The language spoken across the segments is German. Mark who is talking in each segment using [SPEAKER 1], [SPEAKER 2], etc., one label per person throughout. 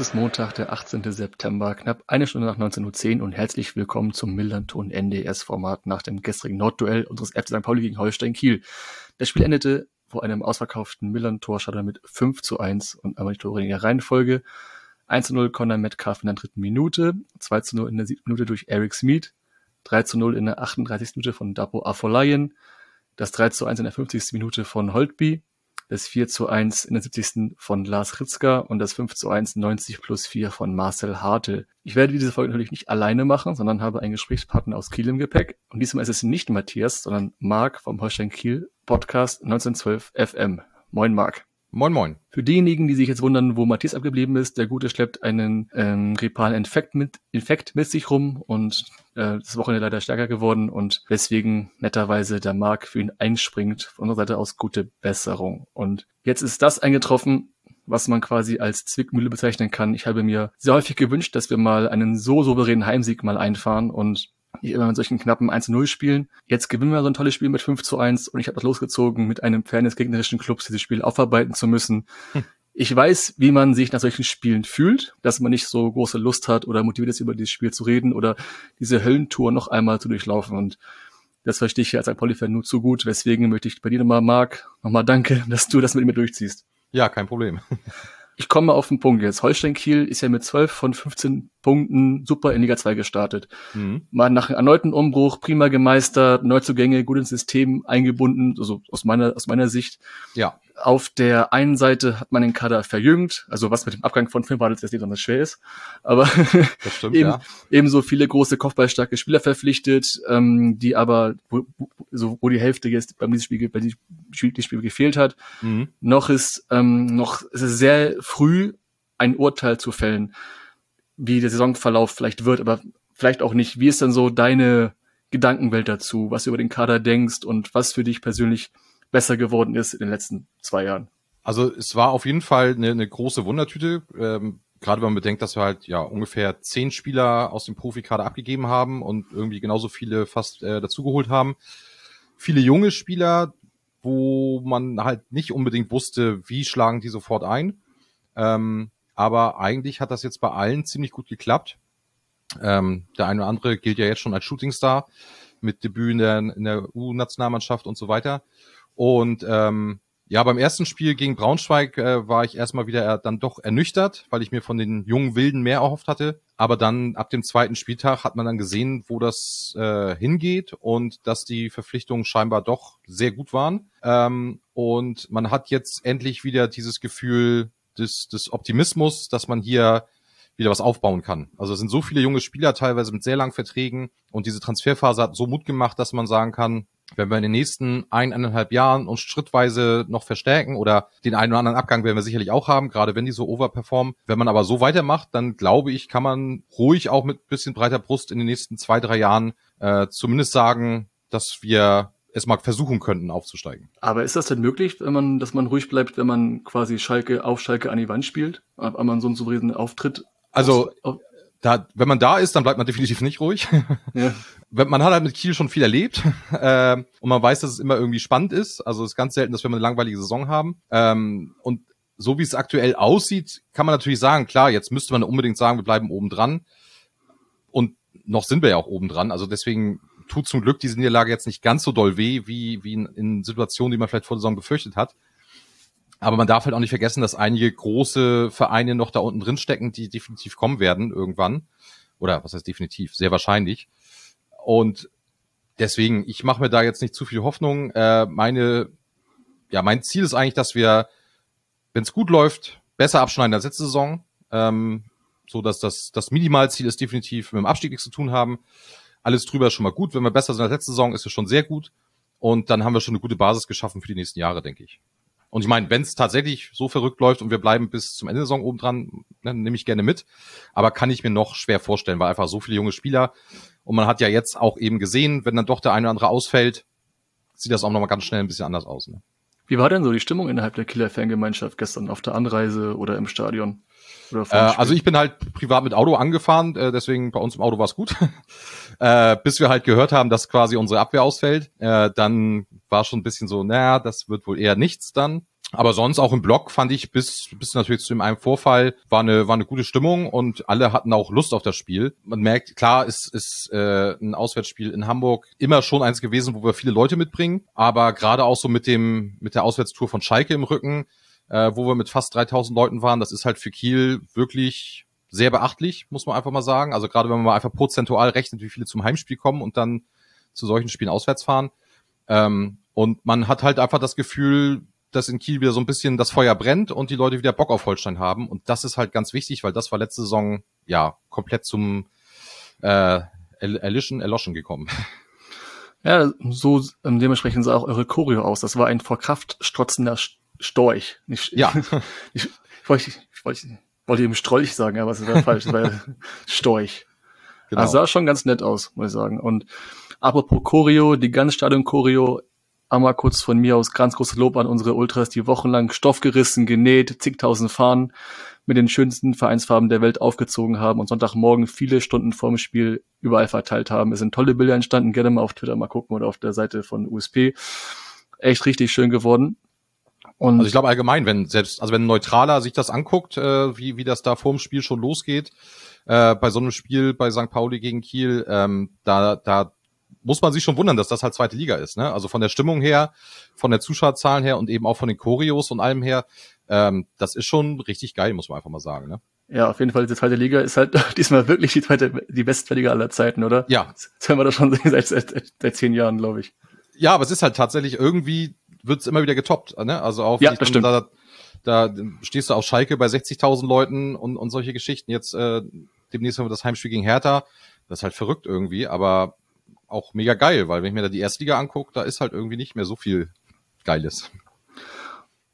[SPEAKER 1] es ist Montag, der 18. September, knapp eine Stunde nach 19.10 Uhr und herzlich willkommen zum Millanton NDS-Format nach dem gestrigen Nordduell unseres FC St. Pauli gegen Holstein Kiel. Das Spiel endete vor einem ausverkauften Millan-Torschadder mit 5 zu 1 und einmal die Tore in der Reihenfolge. 1 zu 0 Conor Metcalf in der dritten Minute, 2 zu 0 in der siebten Minute durch Eric Smith, 3 zu 0 in der 38. Minute von Dapo Afolayan, das 3 zu 1 in der 50. Minute von Holtby, das 4 zu 1 in der 70. von Lars Ritzker und das 5 zu 1 90 plus 4 von Marcel Hartel. Ich werde diese Folge natürlich nicht alleine machen, sondern habe einen Gesprächspartner aus Kiel im Gepäck. Und diesmal ist es nicht Matthias, sondern Marc vom Holstein Kiel Podcast 1912 FM. Moin Marc.
[SPEAKER 2] Moin Moin.
[SPEAKER 1] Für diejenigen, die sich jetzt wundern, wo Matthias abgeblieben ist, der Gute schleppt einen ähm, grippalen Infekt mit, Infekt mit sich rum und äh, das Wochenende leider stärker geworden und deswegen netterweise der Marc für ihn einspringt. Von unserer Seite aus gute Besserung. Und jetzt ist das eingetroffen, was man quasi als Zwickmühle bezeichnen kann. Ich habe mir sehr häufig gewünscht, dass wir mal einen so souveränen Heimsieg mal einfahren und nicht immer mit solchen knappen 1-0 spielen. Jetzt gewinnen wir so ein tolles Spiel mit 5 zu 1 und ich habe das losgezogen, mit einem Fan des gegnerischen Clubs dieses Spiel aufarbeiten zu müssen. Hm. Ich weiß, wie man sich nach solchen Spielen fühlt, dass man nicht so große Lust hat oder motiviert ist, über dieses Spiel zu reden oder diese Höllentour noch einmal zu durchlaufen. Und das verstehe ich als ein Polyfan nur zu gut. Weswegen möchte ich bei dir nochmal, Marc, nochmal danke, dass du das mit mir durchziehst.
[SPEAKER 2] Ja, kein Problem.
[SPEAKER 1] Ich komme auf den Punkt jetzt. Holstein Kiel ist ja mit 12 von 15 Punkten super in Liga 2 gestartet. Mhm. Mal nach einem erneuten Umbruch, prima gemeistert, Neuzugänge, gut ins System eingebunden, also aus meiner, aus meiner Sicht.
[SPEAKER 2] Ja.
[SPEAKER 1] Auf der einen Seite hat man den Kader verjüngt, also was mit dem Abgang von Film jetzt nicht besonders schwer ist, aber
[SPEAKER 2] stimmt,
[SPEAKER 1] eben,
[SPEAKER 2] ja.
[SPEAKER 1] ebenso viele große kopfballstarke Spieler verpflichtet, ähm, die aber, wo, so, wo die Hälfte jetzt beim diesem Spiel, bei diesem Spiel, gefehlt hat. Mhm. Noch ist, ähm, noch ist es sehr früh, ein Urteil zu fällen, wie der Saisonverlauf vielleicht wird, aber vielleicht auch nicht. Wie ist denn so deine Gedankenwelt dazu, was du über den Kader denkst und was für dich persönlich besser geworden ist in den letzten zwei Jahren?
[SPEAKER 2] Also es war auf jeden Fall eine, eine große Wundertüte. Ähm, gerade wenn man bedenkt, dass wir halt ja ungefähr zehn Spieler aus dem Profikader abgegeben haben und irgendwie genauso viele fast äh, dazugeholt haben. Viele junge Spieler, wo man halt nicht unbedingt wusste, wie schlagen die sofort ein. Ähm, aber eigentlich hat das jetzt bei allen ziemlich gut geklappt. Ähm, der eine oder andere gilt ja jetzt schon als Shootingstar mit Debüt in der, in der U-Nationalmannschaft und so weiter. Und ähm, ja, beim ersten Spiel gegen Braunschweig äh, war ich erstmal wieder äh, dann doch ernüchtert, weil ich mir von den jungen Wilden mehr erhofft hatte. Aber dann ab dem zweiten Spieltag hat man dann gesehen, wo das äh, hingeht und dass die Verpflichtungen scheinbar doch sehr gut waren. Ähm, und man hat jetzt endlich wieder dieses Gefühl des, des Optimismus, dass man hier wieder was aufbauen kann. Also es sind so viele junge Spieler, teilweise mit sehr langen Verträgen und diese Transferphase hat so Mut gemacht, dass man sagen kann, wenn wir in den nächsten eineinhalb Jahren uns schrittweise noch verstärken oder den einen oder anderen Abgang werden wir sicherlich auch haben, gerade wenn die so overperformen. Wenn man aber so weitermacht, dann glaube ich, kann man ruhig auch mit bisschen breiter Brust in den nächsten zwei, drei Jahren äh, zumindest sagen, dass wir es mal versuchen könnten, aufzusteigen.
[SPEAKER 1] Aber ist das denn möglich, wenn man, dass man ruhig bleibt, wenn man quasi Schalke auf Schalke an die Wand spielt, wenn man so einen souveränen Auftritt
[SPEAKER 2] also auf, da, wenn man da ist, dann bleibt man definitiv nicht ruhig. Ja. man hat halt mit Kiel schon viel erlebt äh, und man weiß, dass es immer irgendwie spannend ist. Also es ist ganz selten, dass wir eine langweilige Saison haben. Ähm, und so wie es aktuell aussieht, kann man natürlich sagen, klar, jetzt müsste man unbedingt sagen, wir bleiben oben dran. Und noch sind wir ja auch oben dran. Also deswegen tut zum Glück diese Niederlage jetzt nicht ganz so doll weh, wie, wie in, in Situationen, die man vielleicht vor der Saison befürchtet hat. Aber man darf halt auch nicht vergessen, dass einige große Vereine noch da unten drin stecken, die definitiv kommen werden irgendwann. Oder was heißt definitiv? Sehr wahrscheinlich. Und deswegen, ich mache mir da jetzt nicht zu viel Hoffnung. Äh, meine, ja, mein Ziel ist eigentlich, dass wir, wenn es gut läuft, besser abschneiden als letzte Saison. Ähm, so dass das, das Minimalziel ist definitiv mit dem Abstieg nichts zu tun haben. Alles drüber ist schon mal gut. Wenn wir besser sind als letzte Saison, ist es schon sehr gut. Und dann haben wir schon eine gute Basis geschaffen für die nächsten Jahre, denke ich. Und ich meine, wenn es tatsächlich so verrückt läuft und wir bleiben bis zum Ende der Saison oben dran, dann nehme ich gerne mit. Aber kann ich mir noch schwer vorstellen, weil einfach so viele junge Spieler und man hat ja jetzt auch eben gesehen, wenn dann doch der eine oder andere ausfällt, sieht das auch nochmal ganz schnell ein bisschen anders aus. Ne?
[SPEAKER 1] Wie war denn so die Stimmung innerhalb der Killer-Fangemeinschaft gestern auf der Anreise oder im Stadion?
[SPEAKER 2] Äh, also ich bin halt privat mit Auto angefahren, äh, deswegen bei uns im Auto war es gut. äh, bis wir halt gehört haben, dass quasi unsere Abwehr ausfällt. Äh, dann war schon ein bisschen so, naja, das wird wohl eher nichts dann. Aber sonst auch im Blog fand ich bis, bis natürlich zu dem einen Vorfall war eine, war eine gute Stimmung und alle hatten auch Lust auf das Spiel. Man merkt, klar ist, ist äh, ein Auswärtsspiel in Hamburg immer schon eins gewesen, wo wir viele Leute mitbringen. Aber gerade auch so mit dem, mit der Auswärtstour von Schalke im Rücken, äh, wo wir mit fast 3000 Leuten waren, das ist halt für Kiel wirklich sehr beachtlich, muss man einfach mal sagen. Also gerade wenn man mal einfach prozentual rechnet, wie viele zum Heimspiel kommen und dann zu solchen Spielen auswärts fahren. Ähm, und man hat halt einfach das Gefühl, dass in Kiel wieder so ein bisschen das Feuer brennt und die Leute wieder Bock auf Holstein haben. Und das ist halt ganz wichtig, weil das war letzte Saison ja komplett zum äh, Erlischen, Erloschen gekommen.
[SPEAKER 1] Ja, so ähm, dementsprechend sah auch eure Choreo aus. Das war ein vor Kraft strotzender Storch. Nicht,
[SPEAKER 2] ja.
[SPEAKER 1] Ich, ich, wollte, ich, wollte, ich wollte eben Strolch sagen, aber es war falsch. Es war Storch. Genau. Also sah schon ganz nett aus, muss ich sagen. Und apropos Choreo, die ganze Stadion Choreo einmal kurz von mir aus ganz großes Lob an unsere Ultras, die wochenlang Stoff gerissen, genäht, zigtausend Fahnen mit den schönsten Vereinsfarben der Welt aufgezogen haben und Sonntagmorgen viele Stunden vorm Spiel überall verteilt haben. Es sind tolle Bilder entstanden, gerne mal auf Twitter mal gucken oder auf der Seite von USP. Echt richtig schön geworden.
[SPEAKER 2] Und also ich glaube allgemein, wenn selbst, also wenn ein Neutraler sich das anguckt, äh, wie, wie das da vorm Spiel schon losgeht, äh, bei so einem Spiel bei St. Pauli gegen Kiel, ähm, da, da muss man sich schon wundern, dass das halt zweite Liga ist. Ne? Also von der Stimmung her, von der Zuschauerzahlen her und eben auch von den Choreos und allem her, ähm, das ist schon richtig geil, muss man einfach mal sagen. Ne?
[SPEAKER 1] Ja, auf jeden Fall, die zweite Liga ist halt diesmal wirklich die zweite, die beste Liga aller Zeiten, oder?
[SPEAKER 2] Ja.
[SPEAKER 1] Das hören wir doch schon seit, seit, seit zehn Jahren, glaube ich.
[SPEAKER 2] Ja, aber es ist halt tatsächlich irgendwie, wird es immer wieder getoppt. Ne? Also auch
[SPEAKER 1] ja, das stimmt.
[SPEAKER 2] Da, da stehst du auf Schalke bei 60.000 Leuten und, und solche Geschichten. Jetzt äh, demnächst haben wir das Heimspiel gegen Hertha. Das ist halt verrückt irgendwie, aber auch mega geil, weil wenn ich mir da die Erstliga angucke, da ist halt irgendwie nicht mehr so viel Geiles.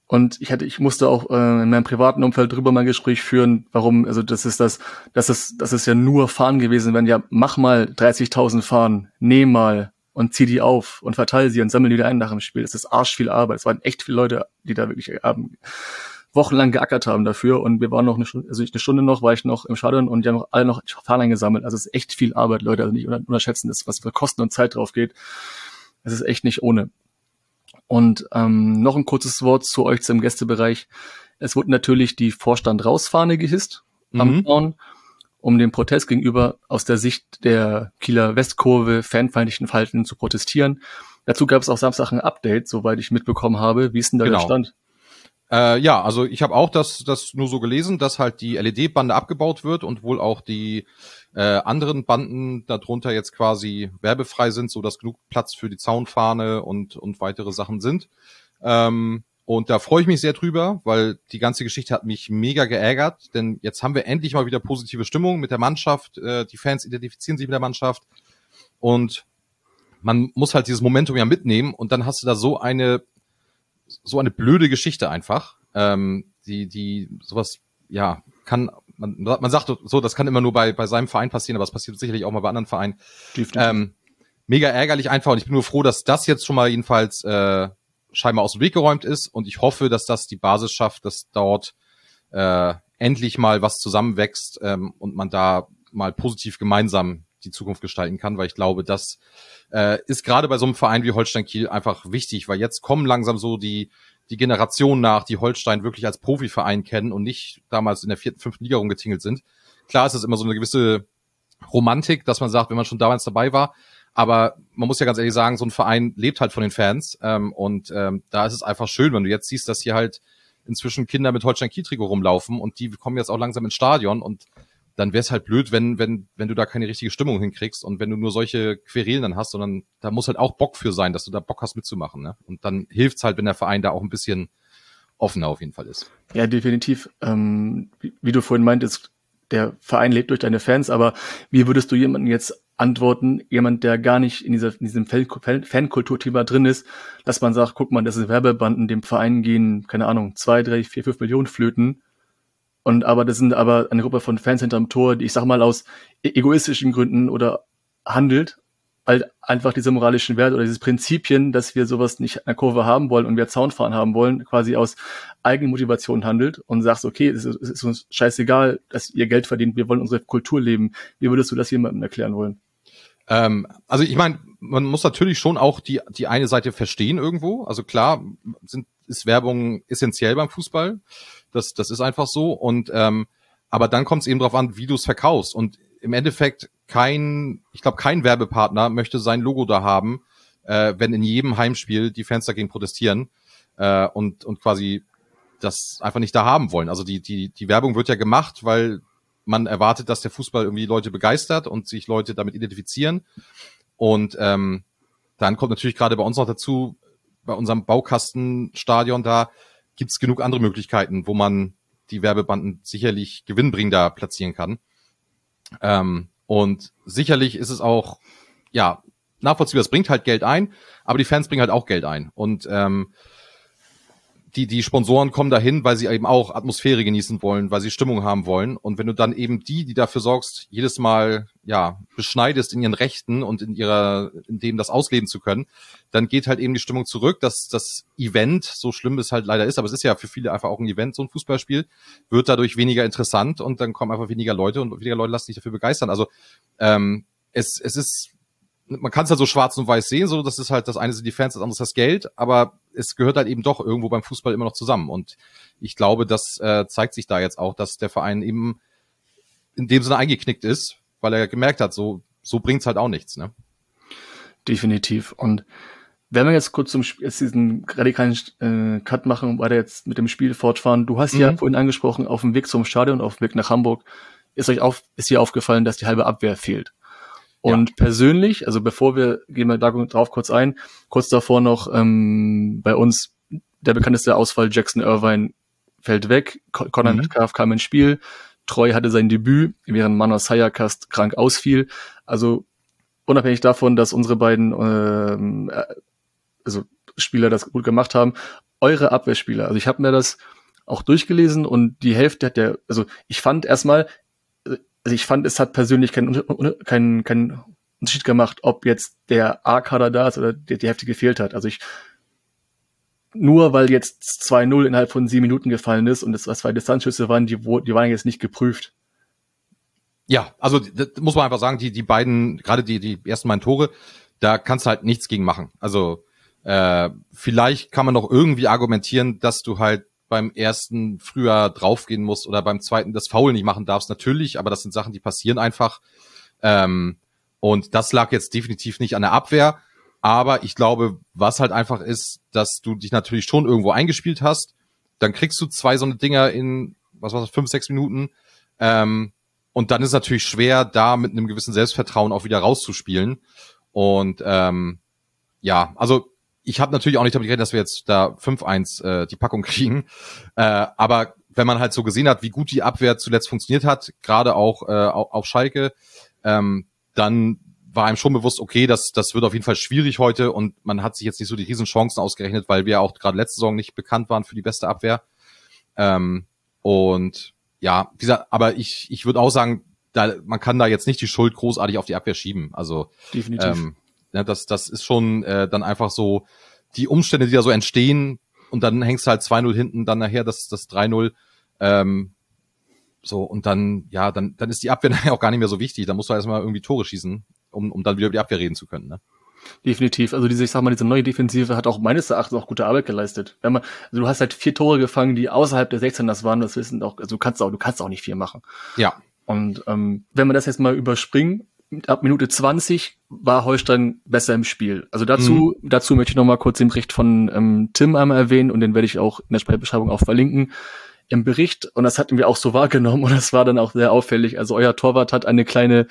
[SPEAKER 1] Und ich hatte, ich musste auch äh, in meinem privaten Umfeld drüber mal ein Gespräch führen, warum, also das ist das, das ist, das ist ja nur Fahren gewesen, wenn ja, mach mal 30.000 Fahren, nehm mal und zieh die auf und verteile sie und sammle die wieder ein nach dem Spiel. Das ist arsch viel Arbeit. Es waren echt viele Leute, die da wirklich haben, wochenlang geackert haben dafür und wir waren noch eine Stunde, also ich eine Stunde noch, war ich noch im Stadion und die haben noch alle noch Fahnen gesammelt. Also es ist echt viel Arbeit, Leute, also nicht unterschätzen, das, was für Kosten und Zeit drauf geht. Es ist echt nicht ohne. Und ähm, noch ein kurzes Wort zu euch zum Gästebereich. Es wurde natürlich die Vorstand rausfahne gehisst mhm. am Town, um den Protest gegenüber aus der Sicht der Kieler Westkurve fanfeindlichen Verhalten zu protestieren. Dazu gab es auch Samstag ein Update, soweit ich mitbekommen habe. Wie ist denn da genau. der Stand?
[SPEAKER 2] Äh, ja, also ich habe auch das, das nur so gelesen, dass halt die LED-Bande abgebaut wird und wohl auch die äh, anderen Banden darunter jetzt quasi werbefrei sind, so dass genug Platz für die Zaunfahne und, und weitere Sachen sind. Ähm, und da freue ich mich sehr drüber, weil die ganze Geschichte hat mich mega geärgert, denn jetzt haben wir endlich mal wieder positive Stimmung mit der Mannschaft. Äh, die Fans identifizieren sich mit der Mannschaft. Und man muss halt dieses Momentum ja mitnehmen. Und dann hast du da so eine so eine blöde Geschichte einfach, ähm, die, die sowas, ja, kann, man, man sagt so, das kann immer nur bei, bei seinem Verein passieren, aber es passiert sicherlich auch mal bei anderen Vereinen. Ähm, mega ärgerlich einfach. Und ich bin nur froh, dass das jetzt schon mal jedenfalls äh, scheinbar aus dem Weg geräumt ist. Und ich hoffe, dass das die Basis schafft, dass dort äh, endlich mal was zusammenwächst ähm, und man da mal positiv gemeinsam die Zukunft gestalten kann, weil ich glaube, das äh, ist gerade bei so einem Verein wie Holstein Kiel einfach wichtig, weil jetzt kommen langsam so die die Generation nach, die Holstein wirklich als Profiverein kennen und nicht damals in der vierten, fünften Liga rumgetingelt sind. Klar ist das immer so eine gewisse Romantik, dass man sagt, wenn man schon damals dabei war, aber man muss ja ganz ehrlich sagen, so ein Verein lebt halt von den Fans ähm, und ähm, da ist es einfach schön, wenn du jetzt siehst, dass hier halt inzwischen Kinder mit Holstein Kiel-Trikot rumlaufen und die kommen jetzt auch langsam ins Stadion und dann wäre es halt blöd, wenn, wenn, wenn du da keine richtige Stimmung hinkriegst und wenn du nur solche Querelen dann hast, sondern da muss halt auch Bock für sein, dass du da Bock hast mitzumachen. Ne? Und dann hilft's halt, wenn der Verein da auch ein bisschen offener auf jeden Fall ist.
[SPEAKER 1] Ja, definitiv. Ähm, wie, wie, du vorhin meintest, der Verein lebt durch deine Fans, aber wie würdest du jemanden jetzt antworten, jemand, der gar nicht in, dieser, in diesem Fankulturthema drin ist, dass man sagt, guck mal, das sind Werbebanden, dem Verein gehen, keine Ahnung, zwei, drei, vier, fünf Millionen Flöten. Und aber das sind aber eine Gruppe von Fans hinterm Tor, die ich sag mal aus e-, egoistischen Gründen oder handelt weil einfach diese moralischen Werte oder diese Prinzipien, dass wir sowas nicht an der Kurve haben wollen und wir Zaunfahren haben wollen, quasi aus eigenen Motivation handelt und sagst, okay, es ist, es ist uns scheißegal, dass ihr Geld verdient, wir wollen unsere Kultur leben. Wie würdest du das jemandem erklären wollen?
[SPEAKER 2] Ähm, also ich meine, man muss natürlich schon auch die, die eine Seite verstehen irgendwo. Also klar sind, ist Werbung essentiell beim Fußball. Das, das ist einfach so. Und ähm, aber dann kommt es eben darauf an, wie du es verkaufst. Und im Endeffekt kein, ich glaube, kein Werbepartner möchte sein Logo da haben, äh, wenn in jedem Heimspiel die Fans dagegen protestieren äh, und, und quasi das einfach nicht da haben wollen. Also die, die, die Werbung wird ja gemacht, weil man erwartet, dass der Fußball irgendwie Leute begeistert und sich Leute damit identifizieren. Und ähm, dann kommt natürlich gerade bei uns noch dazu, bei unserem Baukastenstadion da gibt's genug andere Möglichkeiten, wo man die Werbebanden sicherlich gewinnbringender platzieren kann. Ähm, und sicherlich ist es auch, ja, nachvollziehbar, es bringt halt Geld ein, aber die Fans bringen halt auch Geld ein. Und ähm, die, die Sponsoren kommen dahin, weil sie eben auch Atmosphäre genießen wollen, weil sie Stimmung haben wollen. Und wenn du dann eben die, die dafür sorgst, jedes Mal, ja, beschneidest in ihren Rechten und in ihrer, in dem das ausleben zu können, dann geht halt eben die Stimmung zurück, dass das Event, so schlimm es halt leider ist, aber es ist ja für viele einfach auch ein Event, so ein Fußballspiel, wird dadurch weniger interessant und dann kommen einfach weniger Leute und weniger Leute lassen sich dafür begeistern. Also, ähm, es, es ist man kann es halt so schwarz und weiß sehen, so das ist halt das eine sind die Fans, das andere ist das Geld, aber es gehört halt eben doch irgendwo beim Fußball immer noch zusammen. Und ich glaube, das äh, zeigt sich da jetzt auch, dass der Verein eben in dem Sinne eingeknickt ist, weil er gemerkt hat, so so bringt's halt auch nichts. Ne?
[SPEAKER 1] Definitiv. Und wenn wir jetzt kurz zum jetzt diesen radikalen äh, Cut machen und weiter jetzt mit dem Spiel fortfahren, du hast mhm. ja vorhin angesprochen, auf dem Weg zum Stadion, auf dem Weg nach Hamburg, ist euch auf, ist dir aufgefallen, dass die halbe Abwehr fehlt. Und ja. persönlich, also bevor wir, gehen wir darauf kurz ein, kurz davor noch ähm, bei uns der bekannteste Ausfall Jackson Irvine fällt weg, Conor mhm. Metcalf kam ins Spiel, Troy hatte sein Debüt, während Manos Hayakast krank ausfiel. Also unabhängig davon, dass unsere beiden ähm, äh, also Spieler das gut gemacht haben, eure Abwehrspieler, also ich habe mir das auch durchgelesen und die Hälfte hat der, also ich fand erstmal, also ich fand, es hat persönlich keinen keinen keinen Unterschied gemacht, ob jetzt der A-Kader da ist oder die, die Hälfte gefehlt hat. Also ich nur weil jetzt 2-0 innerhalb von sieben Minuten gefallen ist und es zwei Distanzschüsse waren, die, die waren jetzt nicht geprüft.
[SPEAKER 2] Ja, also das muss man einfach sagen, die, die beiden, gerade die, die ersten beiden Tore, da kannst du halt nichts gegen machen. Also äh, vielleicht kann man noch irgendwie argumentieren, dass du halt beim ersten früher draufgehen musst oder beim zweiten das Foul nicht machen darfst, natürlich, aber das sind Sachen, die passieren einfach. Ähm, und das lag jetzt definitiv nicht an der Abwehr. Aber ich glaube, was halt einfach ist, dass du dich natürlich schon irgendwo eingespielt hast. Dann kriegst du zwei so eine Dinger in, was war das, fünf, sechs Minuten. Ähm, und dann ist natürlich schwer, da mit einem gewissen Selbstvertrauen auch wieder rauszuspielen. Und ähm, ja, also ich habe natürlich auch nicht damit gerechnet, dass wir jetzt da 5-1 äh, die Packung kriegen. Äh, aber wenn man halt so gesehen hat, wie gut die Abwehr zuletzt funktioniert hat, gerade auch äh, auf Schalke, ähm, dann war einem schon bewusst, okay, das, das wird auf jeden Fall schwierig heute und man hat sich jetzt nicht so die Riesenchancen ausgerechnet, weil wir auch gerade letzte Saison nicht bekannt waren für die beste Abwehr. Ähm, und ja, wie gesagt, aber ich, ich würde auch sagen, da, man kann da jetzt nicht die Schuld großartig auf die Abwehr schieben. Also
[SPEAKER 1] definitiv. Ähm,
[SPEAKER 2] ja, das, das ist schon äh, dann einfach so die Umstände, die da so entstehen und dann hängst du halt 2-0 hinten, dann nachher das, das 3-0. Ähm, so, und dann, ja, dann, dann ist die Abwehr nachher auch gar nicht mehr so wichtig. Da musst du erstmal irgendwie Tore schießen, um, um dann wieder über die Abwehr reden zu können. Ne?
[SPEAKER 1] Definitiv. Also diese, ich sag mal, diese neue Defensive hat auch meines Erachtens auch gute Arbeit geleistet. Wenn man, also du hast halt vier Tore gefangen, die außerhalb der 16 das waren, das wissen auch, also du kannst auch, du kannst auch nicht viel machen.
[SPEAKER 2] Ja.
[SPEAKER 1] Und ähm, wenn wir das jetzt mal überspringen, ab Minute 20 war Holstein besser im Spiel. Also dazu, mhm. dazu möchte ich noch mal kurz den Bericht von ähm, Tim einmal erwähnen und den werde ich auch in der Spielbeschreibung auch verlinken. Im Bericht, und das hatten wir auch so wahrgenommen und das war dann auch sehr auffällig. Also euer Torwart hat eine kleine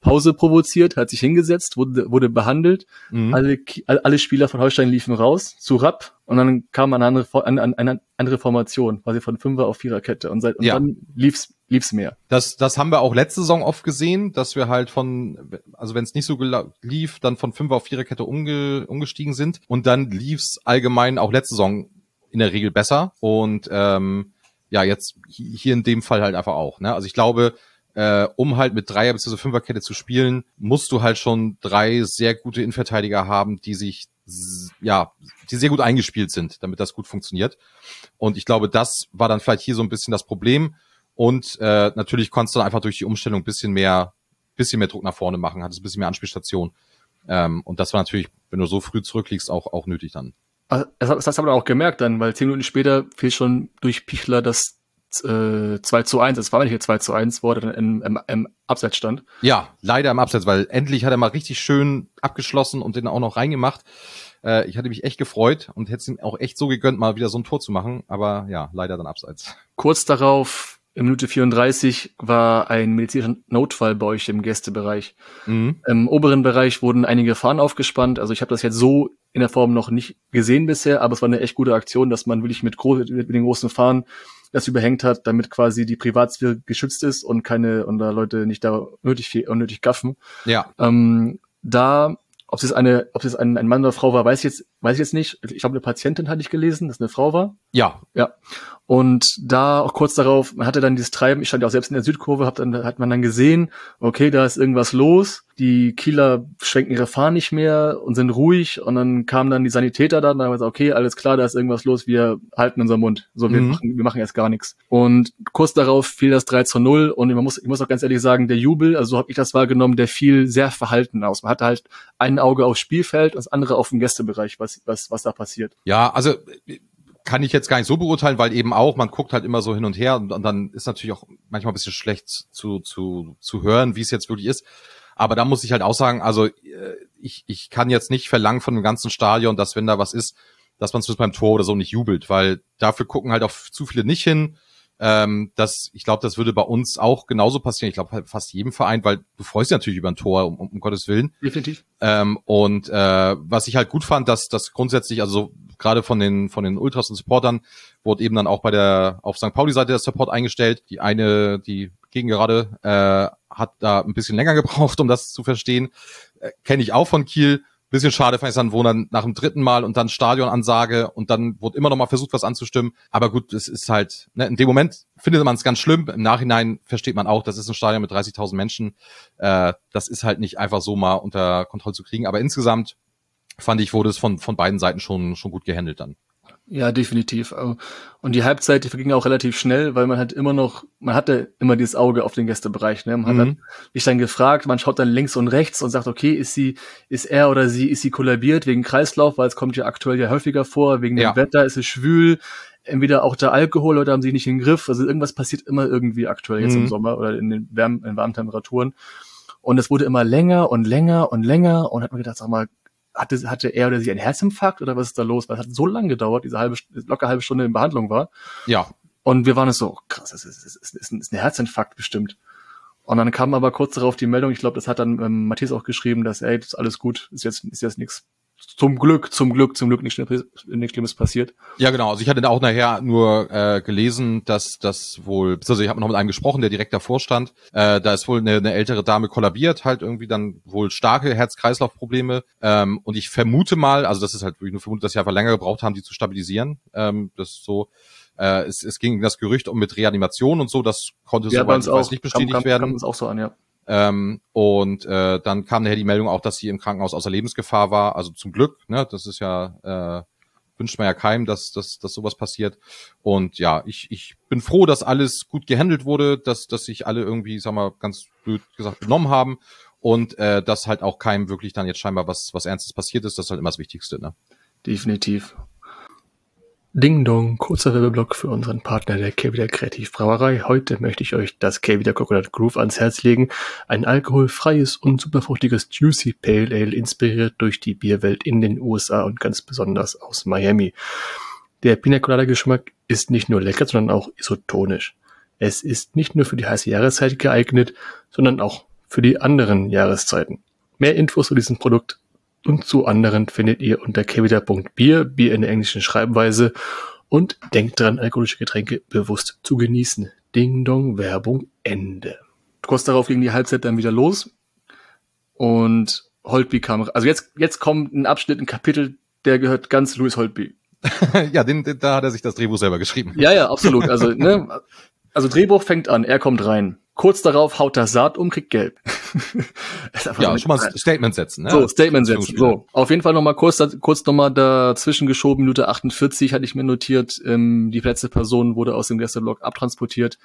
[SPEAKER 1] Pause provoziert, hat sich hingesetzt, wurde, wurde behandelt. Mhm. Alle, alle Spieler von Holstein liefen raus zu Rapp und dann kam eine andere, eine, eine andere Formation, quasi von Fünfer auf Viererkette und, seit, und ja. dann lief's lief's mehr.
[SPEAKER 2] Das, das haben wir auch letzte Saison oft gesehen, dass wir halt von, also wenn es nicht so lief, dann von Fünfer auf Viererkette umge, umgestiegen sind und dann lief's allgemein auch letzte Saison in der Regel besser und ähm, ja, jetzt hier in dem Fall halt einfach auch. Ne? Also ich glaube, äh, um halt mit Dreier- bzw. Fünferkette zu spielen, musst du halt schon drei sehr gute Innenverteidiger haben, die sich ja, die sehr gut eingespielt sind, damit das gut funktioniert. Und ich glaube, das war dann vielleicht hier so ein bisschen das Problem. Und äh, natürlich konntest du dann einfach durch die Umstellung ein bisschen mehr, bisschen mehr Druck nach vorne machen, hattest ein bisschen mehr Anspielstation. Ähm, und das war natürlich, wenn du so früh zurückliegst, auch, auch nötig dann.
[SPEAKER 1] Also, das hast du aber auch gemerkt dann, weil zehn Minuten später fiel schon durch Pichler das äh, 2 zu 1, es war nicht hier 2 zu 1, wo er dann im, im, im Abseits stand.
[SPEAKER 2] Ja, leider im Abseits, weil endlich hat er mal richtig schön abgeschlossen und den auch noch reingemacht. Äh, ich hatte mich echt gefreut und hätte es ihm auch echt so gegönnt, mal wieder so ein Tor zu machen, aber ja, leider dann Abseits.
[SPEAKER 1] Kurz darauf, in Minute 34, war ein medizinischer Notfall bei euch im Gästebereich. Mhm. Im oberen Bereich wurden einige Fahnen aufgespannt, also ich habe das jetzt so in der Form noch nicht gesehen bisher, aber es war eine echt gute Aktion, dass man wirklich mit, groß, mit den großen Fahnen das überhängt hat, damit quasi die Privatsphäre geschützt ist und keine und da Leute nicht da nötig unnötig gaffen.
[SPEAKER 2] Ja.
[SPEAKER 1] Ähm, da ob es eine, ob es ein, ein Mann oder Frau war, weiß ich jetzt, weiß ich jetzt nicht. Ich glaube, eine Patientin hatte ich gelesen, dass eine Frau war.
[SPEAKER 2] Ja.
[SPEAKER 1] Ja. Und da auch kurz darauf, man hatte dann dieses Treiben, ich stand ja auch selbst in der Südkurve, hab dann, hat man dann gesehen, okay, da ist irgendwas los. Die Kieler schwenken ihre Fahnen nicht mehr und sind ruhig. Und dann kamen dann die Sanitäter da und dann haben gesagt, okay, alles klar, da ist irgendwas los, wir halten unseren Mund. So, wir, mhm. machen, wir machen jetzt gar nichts. Und kurz darauf fiel das 3 zu 0 und man muss, ich muss auch ganz ehrlich sagen, der Jubel, also so habe ich das wahrgenommen, der fiel sehr verhalten aus. Man hatte halt ein Auge aufs Spielfeld und das andere auf dem Gästebereich, was, was, was da passiert.
[SPEAKER 2] Ja, also kann ich jetzt gar nicht so beurteilen, weil eben auch, man guckt halt immer so hin und her und, und dann ist natürlich auch manchmal ein bisschen schlecht zu, zu, zu hören, wie es jetzt wirklich ist. Aber da muss ich halt auch sagen, also äh, ich, ich kann jetzt nicht verlangen von dem ganzen Stadion, dass wenn da was ist, dass man zumindest beim Tor oder so nicht jubelt, weil dafür gucken halt auch zu viele nicht hin. Ähm, das, ich glaube, das würde bei uns auch genauso passieren. Ich glaube, fast jedem Verein, weil du freust dich natürlich über ein Tor, um, um Gottes Willen.
[SPEAKER 1] Definitiv.
[SPEAKER 2] Ähm, und äh, was ich halt gut fand, dass das grundsätzlich, also gerade von den von den Ultras und Supportern wurde eben dann auch bei der auf St. Pauli-Seite der Support eingestellt. Die eine, die gegen gerade äh, hat da ein bisschen länger gebraucht, um das zu verstehen. Äh, Kenne ich auch von Kiel bisschen schade fand ich dann, wo dann nach dem dritten Mal und dann Stadionansage und dann wurde immer noch mal versucht, was anzustimmen. Aber gut, es ist halt, ne, in dem Moment findet man es ganz schlimm. Im Nachhinein versteht man auch, das ist ein Stadion mit 30.000 Menschen. Äh, das ist halt nicht einfach so mal unter Kontrolle zu kriegen. Aber insgesamt fand ich, wurde es von, von beiden Seiten schon, schon gut gehandelt dann.
[SPEAKER 1] Ja, definitiv. Und die Halbzeit, die verging auch relativ schnell, weil man hat immer noch, man hatte immer dieses Auge auf den Gästebereich. Ne? Man mhm. hat dann, sich dann gefragt, man schaut dann links und rechts und sagt, okay, ist sie, ist er oder sie, ist sie kollabiert wegen Kreislauf, weil es kommt ja aktuell ja häufiger vor, wegen ja. dem Wetter, ist es schwül, entweder auch der Alkohol, Leute haben sich nicht in den Griff, also irgendwas passiert immer irgendwie aktuell jetzt mhm. im Sommer oder in den Wärm, in warmen Temperaturen. Und es wurde immer länger und länger und länger und hat man gedacht, sag mal, hatte, hatte er oder sie einen Herzinfarkt oder was ist da los? Weil es hat so lange gedauert, diese halbe, locker halbe Stunde in Behandlung war.
[SPEAKER 2] Ja.
[SPEAKER 1] Und wir waren es so, oh, krass, das ist, ist, das ist ein Herzinfarkt bestimmt. Und dann kam aber kurz darauf die Meldung, ich glaube, das hat dann ähm, Matthias auch geschrieben, dass, ey, das ist alles gut, ist jetzt, ist jetzt nichts zum Glück, zum Glück, zum Glück nichts Schlimmes, nichts Schlimmes passiert.
[SPEAKER 2] Ja, genau. Also ich hatte auch nachher nur äh, gelesen, dass das wohl, also ich habe noch mit einem gesprochen, der direkt davor stand. Äh, da ist wohl eine, eine ältere Dame kollabiert, halt irgendwie dann wohl starke Herz-Kreislauf-Probleme. Ähm, und ich vermute mal, also das ist halt, ich nur vermute, dass sie einfach länger gebraucht haben, die zu stabilisieren. Ähm, das ist so. Äh, es, es ging das Gerücht um mit Reanimation und so, das konnte
[SPEAKER 1] ja,
[SPEAKER 2] soweit
[SPEAKER 1] auch,
[SPEAKER 2] nicht bestätigt kam, kam, werden. Kam
[SPEAKER 1] uns auch so an, ja.
[SPEAKER 2] Ähm, und äh, dann kam nachher die Meldung auch, dass sie im Krankenhaus außer Lebensgefahr war. Also zum Glück, ne, das ist ja, äh, wünscht man ja keinem, dass, dass, dass sowas passiert. Und ja, ich, ich bin froh, dass alles gut gehandelt wurde, dass, dass sich alle irgendwie, sag mal, ganz blöd gesagt benommen haben und äh, dass halt auch keinem wirklich dann jetzt scheinbar was, was Ernstes passiert ist. Das ist halt immer das Wichtigste, ne?
[SPEAKER 1] Definitiv. Ding Dong, kurzer Werbeblock für unseren Partner der Kevida Kreativbrauerei. Heute möchte ich euch das Kevida Coconut Groove ans Herz legen. Ein alkoholfreies und superfruchtiges Juicy Pale Ale, inspiriert durch die Bierwelt in den USA und ganz besonders aus Miami. Der Pina Colada Geschmack ist nicht nur lecker, sondern auch isotonisch. Es ist nicht nur für die heiße Jahreszeit geeignet, sondern auch für die anderen Jahreszeiten. Mehr Infos zu diesem Produkt und zu anderen findet ihr unter kevida.bier, Bier in der englischen Schreibweise und denkt dran, alkoholische Getränke bewusst zu genießen. Ding Dong, Werbung, Ende. Kurz darauf ging die Halbzeit dann wieder los und Holtby kam, also jetzt, jetzt kommt ein Abschnitt, ein Kapitel, der gehört ganz Louis Holtby.
[SPEAKER 2] ja, den, da hat er sich das Drehbuch selber geschrieben.
[SPEAKER 1] Ja, ja, absolut. Also, ne, also Drehbuch fängt an, er kommt rein. Kurz darauf haut er Saat um, kriegt gelb.
[SPEAKER 2] ja, schon mal Statement setzen. Ne?
[SPEAKER 1] So, Statement setzen. So, auf jeden Fall nochmal kurz, kurz nochmal dazwischen geschoben, Minute 48 hatte ich mir notiert, ähm, die letzte Person wurde aus dem Gästeblock abtransportiert.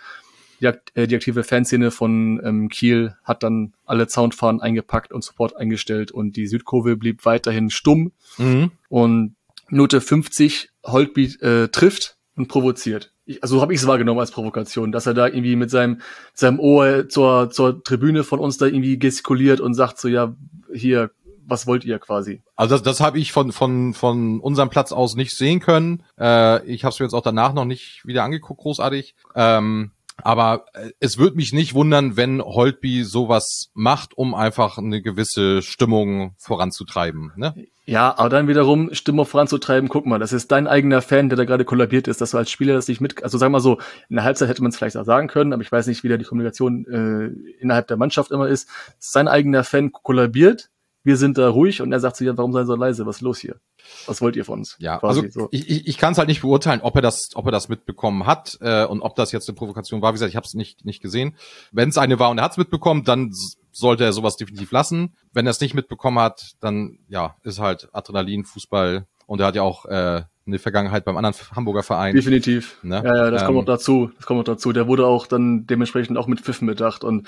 [SPEAKER 1] Die, äh, die aktive Fanszene von ähm, Kiel hat dann alle Soundfahnen eingepackt und Support eingestellt und die Südkurve blieb weiterhin stumm. Mhm. Und Minute 50 Holtby äh, trifft und provoziert ich, also habe ich es wahrgenommen als Provokation, dass er da irgendwie mit seinem, seinem Ohr zur, zur Tribüne von uns da irgendwie gestikuliert und sagt so, ja, hier, was wollt ihr quasi?
[SPEAKER 2] Also das, das habe ich von, von, von unserem Platz aus nicht sehen können. Äh, ich habe es mir jetzt auch danach noch nicht wieder angeguckt, großartig. Ähm, aber äh, es würde mich nicht wundern, wenn Holtby sowas macht, um einfach eine gewisse Stimmung voranzutreiben. Ne?
[SPEAKER 1] Ja, aber dann wiederum Stimmung voranzutreiben, guck mal, das ist dein eigener Fan, der da gerade kollabiert ist, dass du als Spieler das nicht mit, also sag mal so, in der Halbzeit hätte man es vielleicht auch sagen können, aber ich weiß nicht, wie da die Kommunikation äh, innerhalb der Mannschaft immer ist. Sein eigener Fan kollabiert, wir sind da ruhig und er sagt sich, ja, warum seid ihr so leise, was ist los hier? Was wollt ihr von uns?
[SPEAKER 2] Ja, Quasi also so. ich, ich, ich kann es halt nicht beurteilen, ob er das, ob er das mitbekommen hat äh, und ob das jetzt eine Provokation war. Wie gesagt, ich habe es nicht nicht gesehen. Wenn es eine war und er hat es mitbekommen, dann sollte er sowas definitiv lassen. Wenn er es nicht mitbekommen hat, dann ja, ist halt Adrenalin, Fußball und er hat ja auch äh, eine Vergangenheit beim anderen Hamburger Verein.
[SPEAKER 1] Definitiv. Ne? Ja, ja, das ähm, kommt noch dazu. Das kommt noch dazu. Der wurde auch dann dementsprechend auch mit Pfiffen bedacht und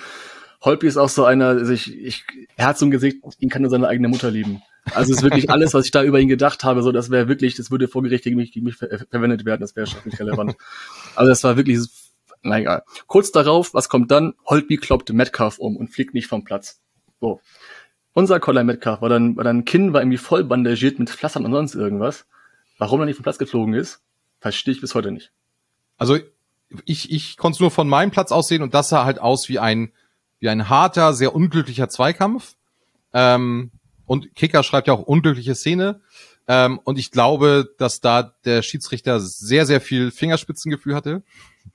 [SPEAKER 1] Holpi ist auch so einer, also ich, ich, er so ein Gesicht, ihn kann nur seine eigene Mutter lieben. Also es ist wirklich alles, was ich da über ihn gedacht habe, so das wäre wirklich, das würde vor Gericht gegen mich, gegen mich ver verwendet werden, das wäre nicht relevant. Also das war wirklich, na egal. Kurz darauf, was kommt dann? Holtby kloppt Metcalf um und fliegt nicht vom Platz. So. Unser Colin Metcalf war dann, war dann Kinn war irgendwie voll bandagiert mit Pflastern und sonst irgendwas. Warum er nicht vom Platz geflogen ist, verstehe ich bis heute nicht.
[SPEAKER 2] Also ich, ich konnte es nur von meinem Platz aus sehen und das sah halt aus wie ein wie ein harter, sehr unglücklicher Zweikampf. Ähm, und Kicker schreibt ja auch unglückliche Szene. Ähm, und ich glaube, dass da der Schiedsrichter sehr, sehr viel Fingerspitzengefühl hatte.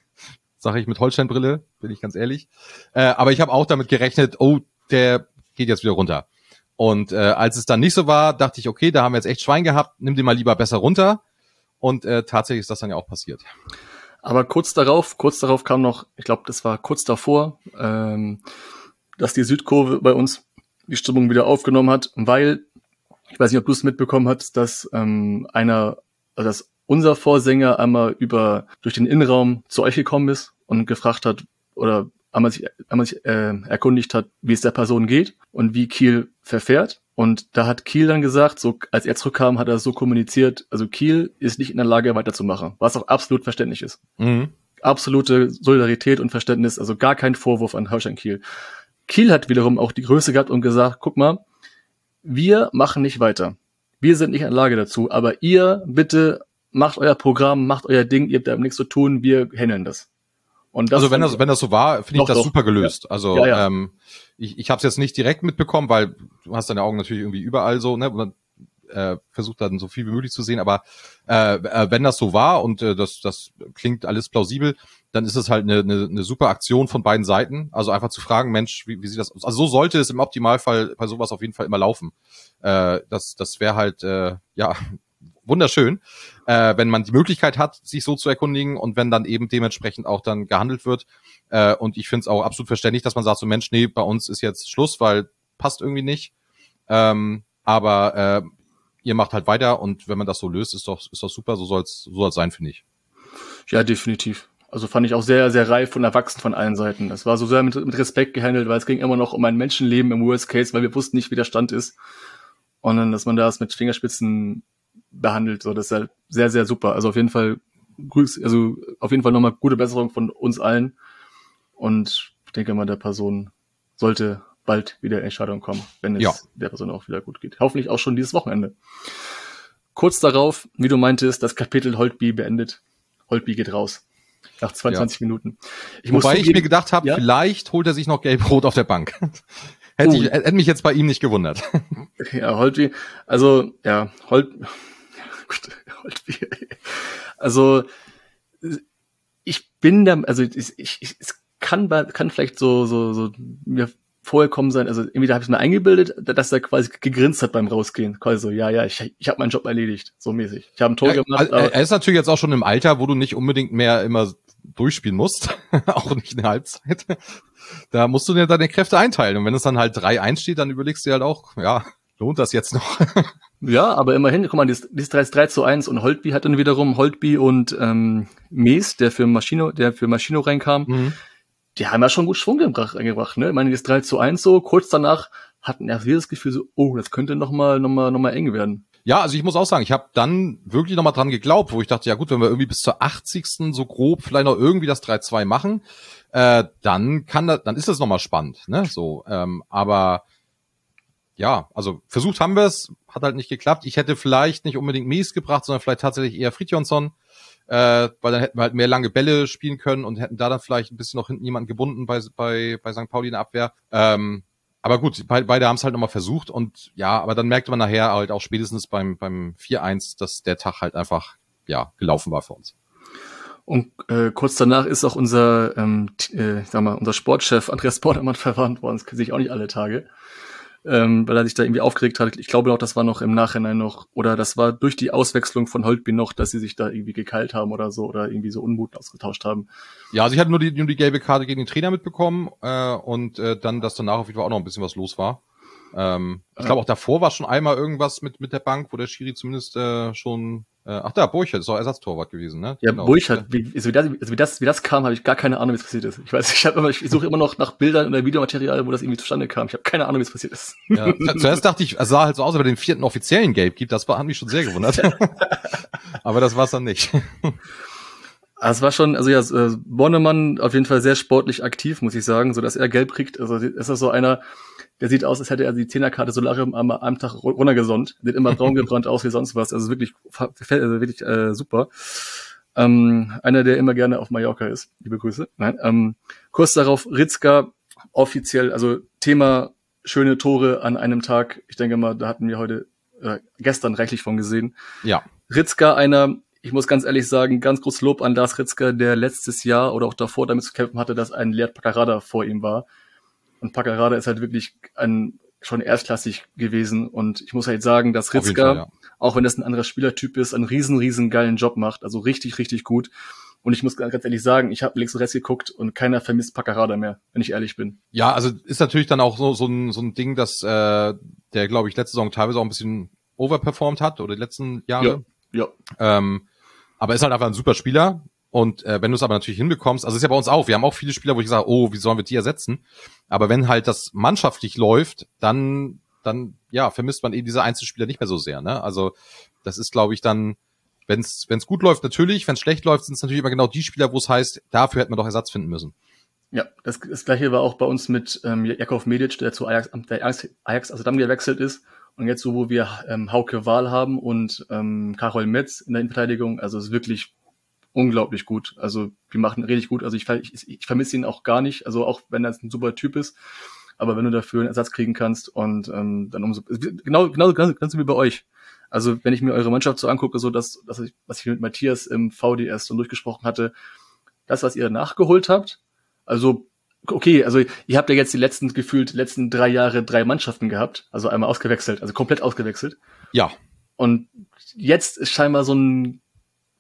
[SPEAKER 2] Sage ich mit Holsteinbrille, bin ich ganz ehrlich. Äh, aber ich habe auch damit gerechnet, oh, der geht jetzt wieder runter. Und äh, als es dann nicht so war, dachte ich, okay, da haben wir jetzt echt Schwein gehabt, nimm den mal lieber besser runter. Und äh, tatsächlich ist das dann ja auch passiert.
[SPEAKER 1] Aber kurz darauf, kurz darauf kam noch, ich glaube, das war kurz davor, ähm, dass die Südkurve bei uns die Stimmung wieder aufgenommen hat, weil, ich weiß nicht, ob du es mitbekommen hast, dass ähm, einer, also dass unser Vorsänger einmal über durch den Innenraum zu euch gekommen ist und gefragt hat oder einmal sich, einmal sich äh, erkundigt hat, wie es der Person geht und wie Kiel verfährt. Und da hat Kiel dann gesagt, so als er zurückkam, hat er so kommuniziert, also Kiel ist nicht in der Lage weiterzumachen, was auch absolut verständlich ist. Mhm. Absolute Solidarität und Verständnis, also gar kein Vorwurf an Holstein Kiel. Kiel hat wiederum auch die Größe gehabt und gesagt, guck mal, wir machen nicht weiter. Wir sind nicht in der Lage dazu, aber ihr bitte macht euer Programm, macht euer Ding, ihr habt da nichts zu tun, wir handeln das.
[SPEAKER 2] Und also wenn das, wenn das so war, finde ich das doch. super gelöst. Ja. Also ja, ja. Ähm, ich, ich habe es jetzt nicht direkt mitbekommen, weil du hast deine Augen natürlich irgendwie überall so, ne? Man, äh, versucht dann so viel wie möglich zu sehen, aber äh, äh, wenn das so war und äh, das, das klingt alles plausibel, dann ist es halt eine, eine, eine super Aktion von beiden Seiten. Also einfach zu fragen, Mensch, wie, wie sieht das aus? Also so sollte es im Optimalfall bei sowas auf jeden Fall immer laufen. Äh, das das wäre halt äh, ja wunderschön, äh, wenn man die Möglichkeit hat, sich so zu erkundigen und wenn dann eben dementsprechend auch dann gehandelt wird. Äh, und ich finde es auch absolut verständlich, dass man sagt, so Mensch, nee, bei uns ist jetzt Schluss, weil passt irgendwie nicht. Ähm, aber äh, ihr macht halt weiter und wenn man das so löst, ist doch, ist doch super, so soll's so soll's sein, finde ich.
[SPEAKER 1] Ja, definitiv. Also fand ich auch sehr, sehr reif und erwachsen von allen Seiten. Es war so sehr mit, mit Respekt gehandelt, weil es ging immer noch um ein Menschenleben im Worst Case, weil wir wussten nicht, wie der Stand ist. Und dann, dass man das mit Fingerspitzen behandelt. So, das ist halt sehr, sehr super. Also auf jeden Fall grüß, also auf jeden Fall nochmal gute Besserung von uns allen. Und ich denke mal, der Person sollte bald wieder Entscheidung kommen, wenn es ja. der Person auch wieder gut geht. Hoffentlich auch schon dieses Wochenende. Kurz darauf, wie du meintest, das Kapitel Holtby beendet. Holtby geht raus. Nach 22 ja. Minuten.
[SPEAKER 2] Ich Wobei ich mir gedacht habe, ja? vielleicht holt er sich noch gelb-rot auf der Bank. hätte, uh. ich, hätte mich jetzt bei ihm nicht gewundert.
[SPEAKER 1] Ja, Holtby, also, ja, Holt, Holtby, also, ich bin da, also, ich, ich, es kann, kann vielleicht so, so, so, mir vorher kommen sein, also irgendwie da habe ich mir eingebildet, dass er quasi gegrinst hat beim Rausgehen. Quasi so, ja, ja, ich, ich habe meinen Job erledigt, so mäßig. Ich habe ein Tor
[SPEAKER 2] Ja,
[SPEAKER 1] gemacht.
[SPEAKER 2] also, er ist natürlich jetzt auch schon im Alter, wo du nicht unbedingt mehr immer durchspielen musst, auch nicht in der Halbzeit. Da musst du dir deine Kräfte einteilen. Und wenn es dann halt 3-1 steht, dann überlegst du dir halt auch, ja, lohnt das jetzt noch?
[SPEAKER 1] Ja, aber immerhin, guck mal, dieses, dieses 3, 3 zu 1 und Holtby hat dann wiederum, Holtby und ähm, Mees, der für Maschino, der für Maschino reinkam,
[SPEAKER 2] Mhm.
[SPEAKER 1] die haben ja schon gut Schwung gebracht, eingebracht, ne? Ich meine, das 3 zu 1 so, kurz danach hatten erst wir das Gefühl so, oh, das könnte noch mal, noch mal, noch mal eng werden.
[SPEAKER 2] Ja, also ich muss auch sagen, ich habe dann wirklich nochmal dran geglaubt, wo ich dachte, ja gut, wenn wir irgendwie bis zur 80. so grob vielleicht noch irgendwie das 3-2 machen, äh, dann kann das, dann ist das nochmal spannend, ne? So, ähm, aber ja, also versucht haben wir es, hat halt nicht geklappt. Ich hätte vielleicht nicht unbedingt Mies gebracht, sondern vielleicht tatsächlich eher Fridjonsson, äh, weil dann hätten wir halt mehr lange Bälle spielen können und hätten da dann vielleicht ein bisschen noch hinten jemanden gebunden bei, bei, bei St. Pauli in der Abwehr. Ähm, aber gut, be beide haben es halt nochmal versucht und ja, aber dann merkte man nachher halt auch spätestens beim, beim 4-1, dass der Tag halt einfach, ja, gelaufen war für uns.
[SPEAKER 1] Und äh, kurz danach ist auch unser, ähm, äh, sag mal, unser Sportchef Andreas Bordermann verwarnt worden. Das sehe ich auch nicht alle Tage. Ähm, weil er sich da irgendwie aufgeregt hat. Ich glaube noch, das war noch im Nachhinein noch, oder das war durch die Auswechslung von Holtby noch, dass sie sich da irgendwie gekeilt haben oder so, oder irgendwie so Unmut ausgetauscht haben.
[SPEAKER 2] Ja, also ich hatte nur die, nur die gelbe Karte gegen den Trainer mitbekommen äh, und äh, dann, dass danach auf jeden Fall auch noch ein bisschen was los war. Ähm, ich glaube auch davor war schon einmal irgendwas mit mit der Bank, wo der Schiri zumindest äh, schon. Äh, ach da, Burchert ist auch Ersatztorwart gewesen, ne?
[SPEAKER 1] Ja,
[SPEAKER 2] Genau.
[SPEAKER 1] Burchard, wie, also wie, das, also wie, das, wie das kam, habe ich gar keine Ahnung, wie es passiert ist. Ich weiß, ich, hab immer, ich suche immer noch nach Bildern oder Videomaterial, wo das irgendwie zustande kam. Ich habe keine Ahnung, wie es passiert ist.
[SPEAKER 2] Ja, zu- zuerst dachte ich, es sah halt so aus, als er den vierten offiziellen Gelb gibt. Das war, hat mich schon sehr gewundert. Aber das war's dann nicht.
[SPEAKER 1] Also es war schon, also ja, äh, Bornemann auf jeden Fall sehr sportlich aktiv, muss ich sagen, so dass er gelb kriegt. Also ist das so einer, der sieht aus, als hätte er die Zehnerkarte Solarium am, am Tag ru- runtergesonnt. Sieht immer braun gebrannt aus wie sonst was. Also wirklich, also wirklich äh, super. Ähm, einer, der immer gerne auf Mallorca ist. Liebe Grüße. Nein, ähm, kurz darauf, Ritzka offiziell, also Thema schöne Tore an einem Tag. Ich denke mal, da hatten wir heute, äh, gestern reichlich von gesehen.
[SPEAKER 2] Ja.
[SPEAKER 1] Ritzka einer, ich muss ganz ehrlich sagen, ganz großes Lob an Lars Ritzka, der letztes Jahr oder auch davor damit zu kämpfen hatte, dass ein Leert vor ihm war. Und Paccarada ist halt wirklich ein, schon erstklassig gewesen. Und ich muss halt sagen, dass Ritzka,
[SPEAKER 2] Fall, ja.
[SPEAKER 1] auch wenn das ein anderer Spielertyp ist, einen riesen, riesen geilen Job macht. Also richtig, richtig gut. Und ich muss ganz ehrlich sagen, ich habe links und rechts geguckt und keiner vermisst Paccarada mehr, wenn ich ehrlich bin.
[SPEAKER 2] Ja, also ist natürlich dann auch so, so, ein, so ein Ding, dass äh, der, glaube ich, letzte Saison teilweise auch ein bisschen overperformed hat oder die letzten Jahre.
[SPEAKER 1] Ja.
[SPEAKER 2] Ähm, aber ist halt einfach ein super Spieler. Und äh, wenn du es aber natürlich hinbekommst, also ist ja bei uns auch, wir haben auch viele Spieler, wo ich sage, oh, wie sollen wir die ersetzen? Aber wenn halt das mannschaftlich läuft, dann, dann ja, vermisst man eben diese Einzelspieler nicht mehr so sehr. Ne? Also das ist, glaube ich, dann, wenn es gut läuft, natürlich, wenn es schlecht läuft, sind es natürlich immer genau die Spieler, wo es heißt, dafür hätten wir doch Ersatz finden müssen.
[SPEAKER 1] Ja, das, das gleiche war auch bei uns mit ähm, Jakov Medic, der zu Ajax, der Ajax, Ajax Amsterdam gewechselt ist. Und jetzt so, wo wir ähm, Hauke Wahl haben und ähm, Karol Metz in der Innenverteidigung, also es ist wirklich unglaublich gut. Also wir machen richtig gut. Also ich, ich, ich vermisse ihn auch gar nicht, also auch wenn er ein super Typ ist. Aber wenn du dafür einen Ersatz kriegen kannst und ähm, dann umso genau, genau, genau, genauso wie bei euch. Also wenn ich mir eure Mannschaft so angucke, so dass, dass ich, was ich mit Matthias im VDS so durchgesprochen hatte, das, was ihr nachgeholt habt, also okay, also ihr habt ja jetzt die letzten gefühlt letzten drei Jahre drei Mannschaften gehabt, also einmal ausgewechselt, also komplett ausgewechselt.
[SPEAKER 2] Ja,
[SPEAKER 1] Und jetzt ist scheinbar so ein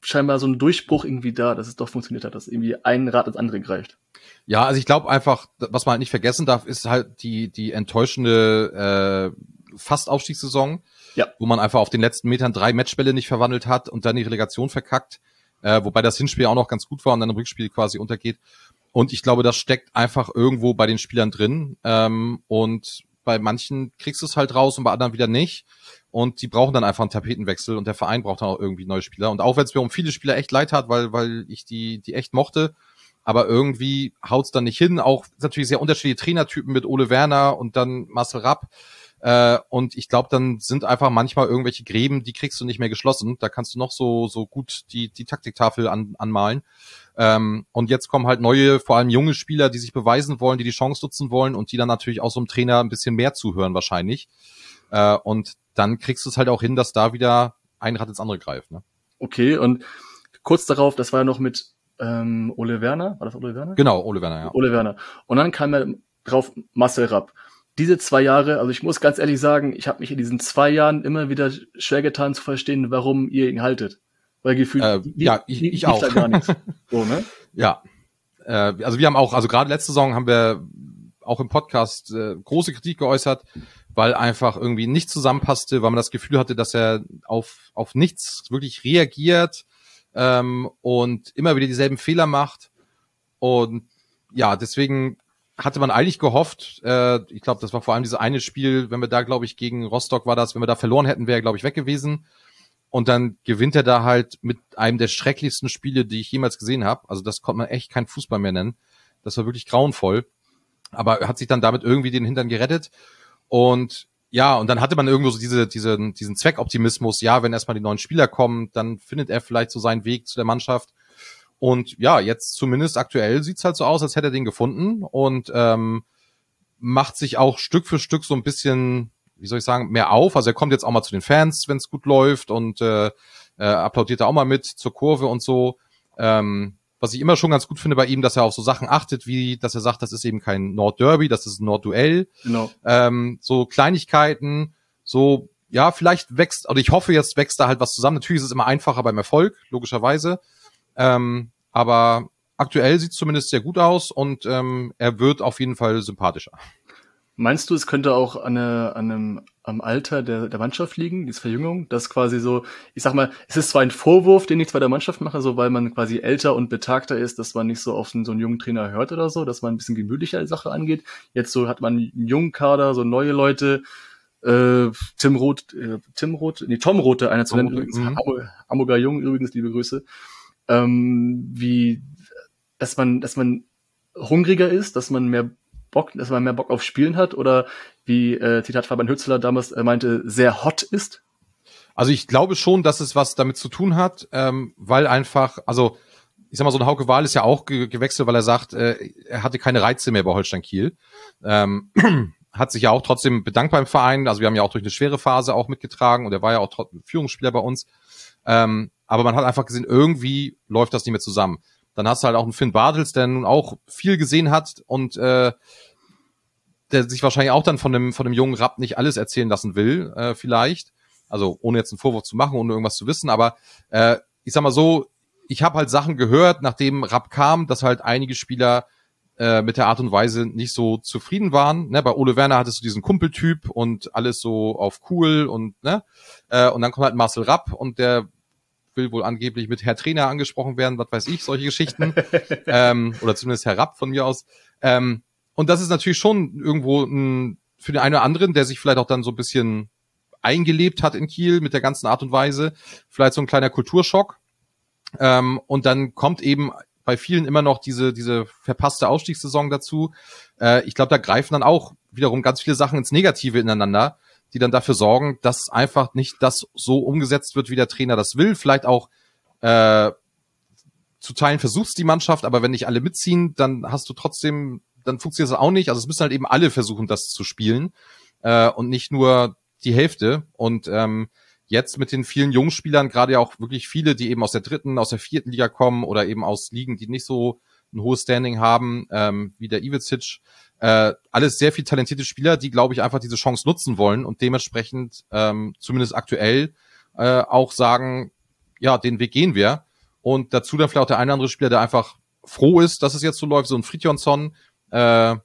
[SPEAKER 1] scheinbar so ein Durchbruch irgendwie da, dass es doch funktioniert hat, dass irgendwie ein Rad ins andere greift.
[SPEAKER 2] Ja, also ich glaube einfach, was man halt nicht vergessen darf, ist halt die, die enttäuschende äh, Fast-Aufstiegssaison,
[SPEAKER 1] Ja.
[SPEAKER 2] wo man einfach auf den letzten Metern drei Matchbälle nicht verwandelt hat und dann die Relegation verkackt, äh, wobei das Hinspiel auch noch ganz gut war und dann im Rückspiel quasi untergeht. Und ich glaube, das steckt einfach irgendwo bei den Spielern drin. Ähm, und bei manchen kriegst du es halt raus und bei anderen wieder nicht. Und die brauchen dann einfach einen Tapetenwechsel und der Verein braucht dann auch irgendwie neue Spieler. Und auch wenn es mir um viele Spieler echt leid hat, weil, weil ich die, die echt mochte, aber irgendwie haut's dann nicht hin. Auch natürlich sehr unterschiedliche Trainertypen mit Ole Werner und dann Marcel Rapp. Äh, und ich glaube, dann sind einfach manchmal irgendwelche Gräben, die kriegst du nicht mehr geschlossen. Da kannst du noch so, so gut die, die Taktiktafel an, anmalen. Ähm, und jetzt kommen halt neue, vor allem junge Spieler, die sich beweisen wollen, die die Chance nutzen wollen und die dann natürlich auch so einem Trainer ein bisschen mehr zuhören wahrscheinlich. Äh, und dann kriegst du es halt auch hin, dass da wieder ein Rad ins andere greift. Ne?
[SPEAKER 1] Okay, und kurz darauf, das war ja noch mit ähm, Ole Werner, war das Ole Werner?
[SPEAKER 2] Genau, Ole Werner, ja.
[SPEAKER 1] Ole Werner. Und dann kam ja drauf Marcel Rapp. Diese zwei Jahre, also ich muss ganz ehrlich sagen, ich habe mich in diesen zwei Jahren immer wieder schwer getan zu verstehen, warum ihr ihn haltet. Weil gefühlt,
[SPEAKER 2] äh, ja, ich, ich auch. Da gar nichts.
[SPEAKER 1] So, ne?
[SPEAKER 2] Ja. Äh, also wir haben auch, also gerade letzte Saison haben wir auch im Podcast äh, große Kritik geäußert, weil einfach irgendwie nicht zusammenpasste, weil man das Gefühl hatte, dass er auf, auf nichts wirklich reagiert ähm, und immer wieder dieselben Fehler macht. Und ja, deswegen hatte man eigentlich gehofft, äh, ich glaube, das war vor allem dieses eine Spiel, wenn wir da, glaube ich, gegen Rostock war das, wenn wir da verloren hätten, wäre er, glaube ich, weg gewesen. Und dann gewinnt er da halt mit einem der schrecklichsten Spiele, die ich jemals gesehen habe. Also das konnte man echt kein Fußball mehr nennen. Das war wirklich grauenvoll. Aber er hat sich dann damit irgendwie den Hintern gerettet. Und ja, und dann hatte man irgendwo so diese, diese, diesen Zweckoptimismus, ja, wenn erstmal die neuen Spieler kommen, dann findet er vielleicht so seinen Weg zu der Mannschaft. Und ja, jetzt zumindest aktuell sieht's halt so aus, als hätte er den gefunden und ähm, macht sich auch Stück für Stück so ein bisschen, wie soll ich sagen, mehr auf. Also er kommt jetzt auch mal zu den Fans, wenn es gut läuft und äh, äh, applaudiert er auch mal mit zur Kurve und so. Ähm, was ich immer schon ganz gut finde bei ihm, dass er auf so Sachen achtet, wie dass er sagt, das ist eben kein Nordderby, das ist ein Nordduell.
[SPEAKER 1] Genau.
[SPEAKER 2] Ähm, so Kleinigkeiten, so ja, vielleicht wächst, oder ich hoffe, jetzt wächst da halt was zusammen. Natürlich ist es immer einfacher beim Erfolg, logischerweise. Ähm, aber aktuell sieht es zumindest sehr gut aus und ähm, er wird auf jeden Fall sympathischer.
[SPEAKER 1] Meinst du, es könnte auch an, eine, an einem am Alter der, der Mannschaft liegen, diese Verjüngung, dass quasi so, ich sag mal, es ist zwar ein Vorwurf, den ich bei der Mannschaft mache, so weil man quasi älter und betagter ist, dass man nicht so auf so einen jungen Trainer hört oder so, dass man ein bisschen gemütlicher die Sache angeht. Jetzt so hat man einen jungen Kader, so neue Leute, äh, Tim Roth, äh, Tim Roth, nee, Tom Roth, einer zu nennen, übrigens, mhm. Hamburger Jung, übrigens, liebe Grüße, ähm, wie, dass man, dass man hungriger ist, dass man mehr Bock, dass man mehr Bock auf Spielen hat oder wie äh, Zitat Fabian Hützler damals äh, meinte, sehr hot ist?
[SPEAKER 2] Also ich glaube schon, dass es was damit zu tun hat, ähm, weil einfach, also ich sag mal, so ein Hauke Wahl ist ja auch ge gewechselt, weil er sagt, äh, er hatte keine Reize mehr bei Holstein Kiel. Ähm, hat sich ja auch trotzdem bedankt beim Verein. Also wir haben ja auch durch eine schwere Phase auch mitgetragen und er war ja auch Führungsspieler bei uns. Ähm, aber man hat einfach gesehen, irgendwie läuft das nicht mehr zusammen. Dann hast du halt auch einen Finn Bartels, der nun auch viel gesehen hat und äh, der sich wahrscheinlich auch dann von dem, von dem jungen Rapp nicht alles erzählen lassen will, äh, vielleicht. Also ohne jetzt einen Vorwurf zu machen, ohne irgendwas zu wissen. Aber äh, ich sag mal so, ich habe halt Sachen gehört, nachdem Rapp kam, dass halt einige Spieler äh, mit der Art und Weise nicht so zufrieden waren. Ne? Bei Ole Werner hattest du diesen Kumpeltyp und alles so auf cool und ne? Äh, und dann kommt halt Marcel Rapp und der will wohl angeblich mit Herr Trainer angesprochen werden, was weiß ich, solche Geschichten. ähm, oder zumindest Herr Rapp von mir aus. Ähm, und das ist natürlich schon irgendwo ein, für den einen oder anderen, der sich vielleicht auch dann so ein bisschen eingelebt hat in Kiel mit der ganzen Art und Weise, vielleicht so ein kleiner Kulturschock. Ähm, und dann kommt eben bei vielen immer noch diese, diese verpasste Ausstiegssaison dazu. Äh, ich glaube, da greifen dann auch wiederum ganz viele Sachen ins Negative ineinander, die dann dafür sorgen, dass einfach nicht das so umgesetzt wird, wie der Trainer das will. Vielleicht auch äh, zu Teilen versuchst die Mannschaft, aber wenn nicht alle mitziehen, dann hast du trotzdem dann funktioniert das auch nicht. Also es müssen halt eben alle versuchen, das zu spielen äh, und nicht nur die Hälfte. Und ähm, jetzt mit den vielen jungen Spielern, gerade ja auch wirklich viele, die eben aus der dritten, aus der vierten Liga kommen oder eben aus Ligen, die nicht so ein hohes Standing haben, ähm, wie der Ivicic. Äh, alles sehr viel talentierte Spieler, die, glaube ich, einfach diese Chance nutzen wollen und dementsprechend ähm, zumindest aktuell äh, auch sagen, ja, den Weg gehen wir. Und dazu dann vielleicht auch der eine andere Spieler, der einfach froh ist, dass es jetzt so läuft, so ein Fritjonsson, äh,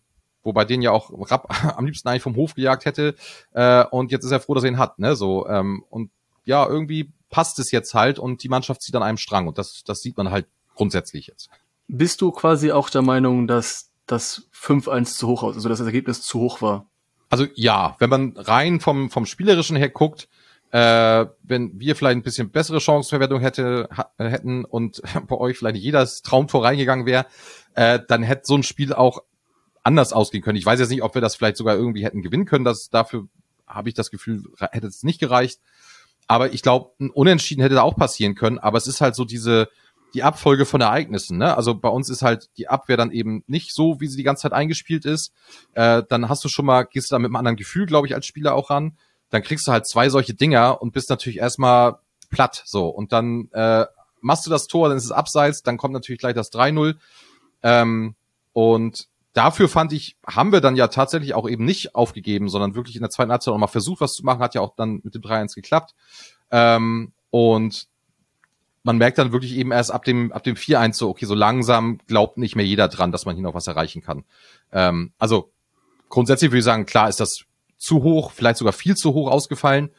[SPEAKER 2] wobei den ja auch Rapp am liebsten eigentlich vom Hof gejagt hätte. Äh, und jetzt ist er froh, dass er ihn hat. Ne? So ähm, und ja, irgendwie passt es jetzt halt und die Mannschaft zieht an einem Strang und das, das sieht man halt grundsätzlich jetzt.
[SPEAKER 1] Bist du quasi auch der Meinung, dass das 5-1 zu hoch aus, also dass das Ergebnis zu hoch war?
[SPEAKER 2] Also ja, wenn man rein vom, vom Spielerischen her guckt, äh, wenn wir vielleicht ein bisschen bessere Chancenverwertung hätte, hätten und bei euch vielleicht jeder Traumtor reingegangen wäre, äh, dann hätte so ein Spiel auch anders ausgehen können. Ich weiß jetzt nicht, ob wir das vielleicht sogar irgendwie hätten gewinnen können. Das, dafür habe ich das Gefühl, hätte es nicht gereicht. Aber ich glaube, ein Unentschieden hätte da auch passieren können. Aber es ist halt so diese, die Abfolge von Ereignissen. Ne? Also bei uns ist halt die Abwehr dann eben nicht so, wie sie die ganze Zeit eingespielt ist. Äh, dann hast du schon mal, gehst du da mit einem anderen Gefühl, glaube ich, als Spieler auch ran. Dann kriegst du halt zwei solche Dinger und bist natürlich erstmal platt. So. Und dann äh, machst du das Tor, dann ist es abseits, dann kommt natürlich gleich das 3-0. Ähm, und dafür fand ich, haben wir dann ja tatsächlich auch eben nicht aufgegeben, sondern wirklich in der zweiten Halbzeit auch mal versucht, was zu machen, hat ja auch dann mit dem 3-1 geklappt. Ähm, und man merkt dann wirklich eben erst ab dem, ab dem 4-1 so, okay, so langsam glaubt nicht mehr jeder dran, dass man hier noch was erreichen kann. Ähm, also grundsätzlich würde ich sagen, klar ist das zu hoch, vielleicht sogar viel zu hoch ausgefallen.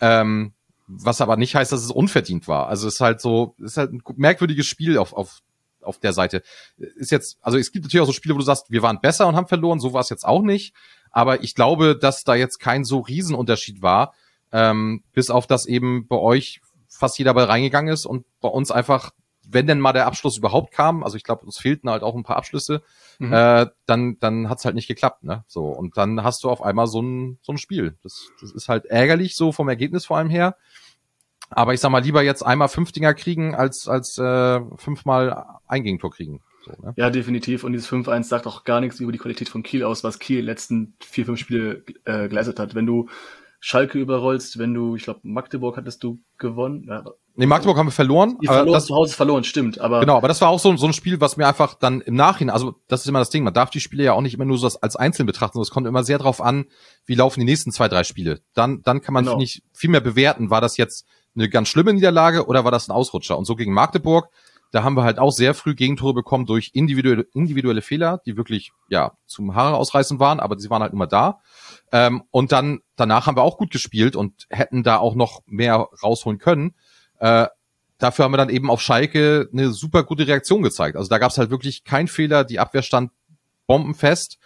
[SPEAKER 2] Ähm, was aber nicht heißt, dass es unverdient war. Also es ist halt so, es ist halt ein merkwürdiges Spiel auf, auf, auf der Seite. Ist jetzt, also es gibt natürlich auch so Spiele, wo du sagst, wir waren besser und haben verloren, so war es jetzt auch nicht. Aber ich glaube, dass da jetzt kein so Riesenunterschied war, ähm, bis auf das eben bei euch fast jeder Ball reingegangen ist und bei uns einfach, wenn denn mal der Abschluss überhaupt kam, also ich glaube, uns fehlten halt auch ein paar Abschlüsse, mhm. äh, dann, dann hat's halt nicht geklappt, ne? So, und dann hast du auf einmal so ein, so ein Spiel. Das, das ist halt ärgerlich, so vom Ergebnis vor allem her. Aber ich sag mal, lieber jetzt einmal fünf Dinger kriegen, als, als äh, fünfmal ein Gegentor kriegen.
[SPEAKER 1] So, ne? Ja, definitiv. Und dieses 5-1 sagt auch gar nichts über die Qualität von Kiel aus, was Kiel letzten vier, fünf Spiele äh, geleistet hat. Wenn du Schalke überrollst, wenn du, ich glaube, Magdeburg hattest du gewonnen. Ja,
[SPEAKER 2] nee, Magdeburg haben wir verloren.
[SPEAKER 1] Die verloren das, zu Hause verloren, stimmt. Aber
[SPEAKER 2] genau, aber das war auch so, so ein Spiel, was mir einfach dann im Nachhinein, also das ist immer das Ding, man darf die Spiele ja auch nicht immer nur so als einzeln betrachten, es kommt immer sehr drauf an, wie laufen die nächsten zwei, drei Spiele. Dann, dann kann man, genau. ich, viel mehr bewerten, war das jetzt eine ganz schlimme Niederlage oder war das ein Ausrutscher? Und so gegen Magdeburg, da haben wir halt auch sehr früh Gegentore bekommen durch individuelle, individuelle Fehler, die wirklich, ja, zum Haare ausreißen waren, aber sie waren halt immer da. Ähm, und dann danach haben wir auch gut gespielt und hätten da auch noch mehr rausholen können. Äh, dafür haben wir dann eben auf Schalke eine super gute Reaktion gezeigt. Also da gab es halt wirklich keinen Fehler, die Abwehr stand bombenfest.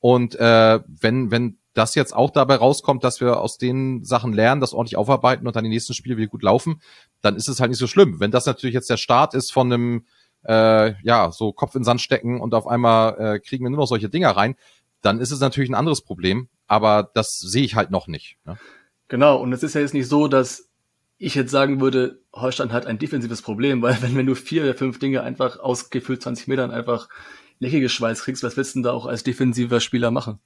[SPEAKER 2] Und äh, wenn, wenn das jetzt auch dabei rauskommt, dass wir aus den Sachen lernen, das ordentlich aufarbeiten und dann die nächsten Spiele wieder gut laufen, dann ist es halt nicht so schlimm. Wenn das natürlich jetzt der Start ist von einem, äh, ja, so Kopf in Sand stecken und auf einmal äh, kriegen wir nur noch solche Dinger rein, dann ist es natürlich ein anderes Problem aber das sehe ich halt noch nicht. Ne?
[SPEAKER 1] Genau, und es ist ja jetzt nicht so, dass ich jetzt sagen würde, Holstein hat ein defensives Problem, weil wenn, wenn du vier oder fünf Dinge einfach ausgefüllt 20 Metern einfach Schweiß kriegst, was willst du denn da auch als defensiver Spieler machen?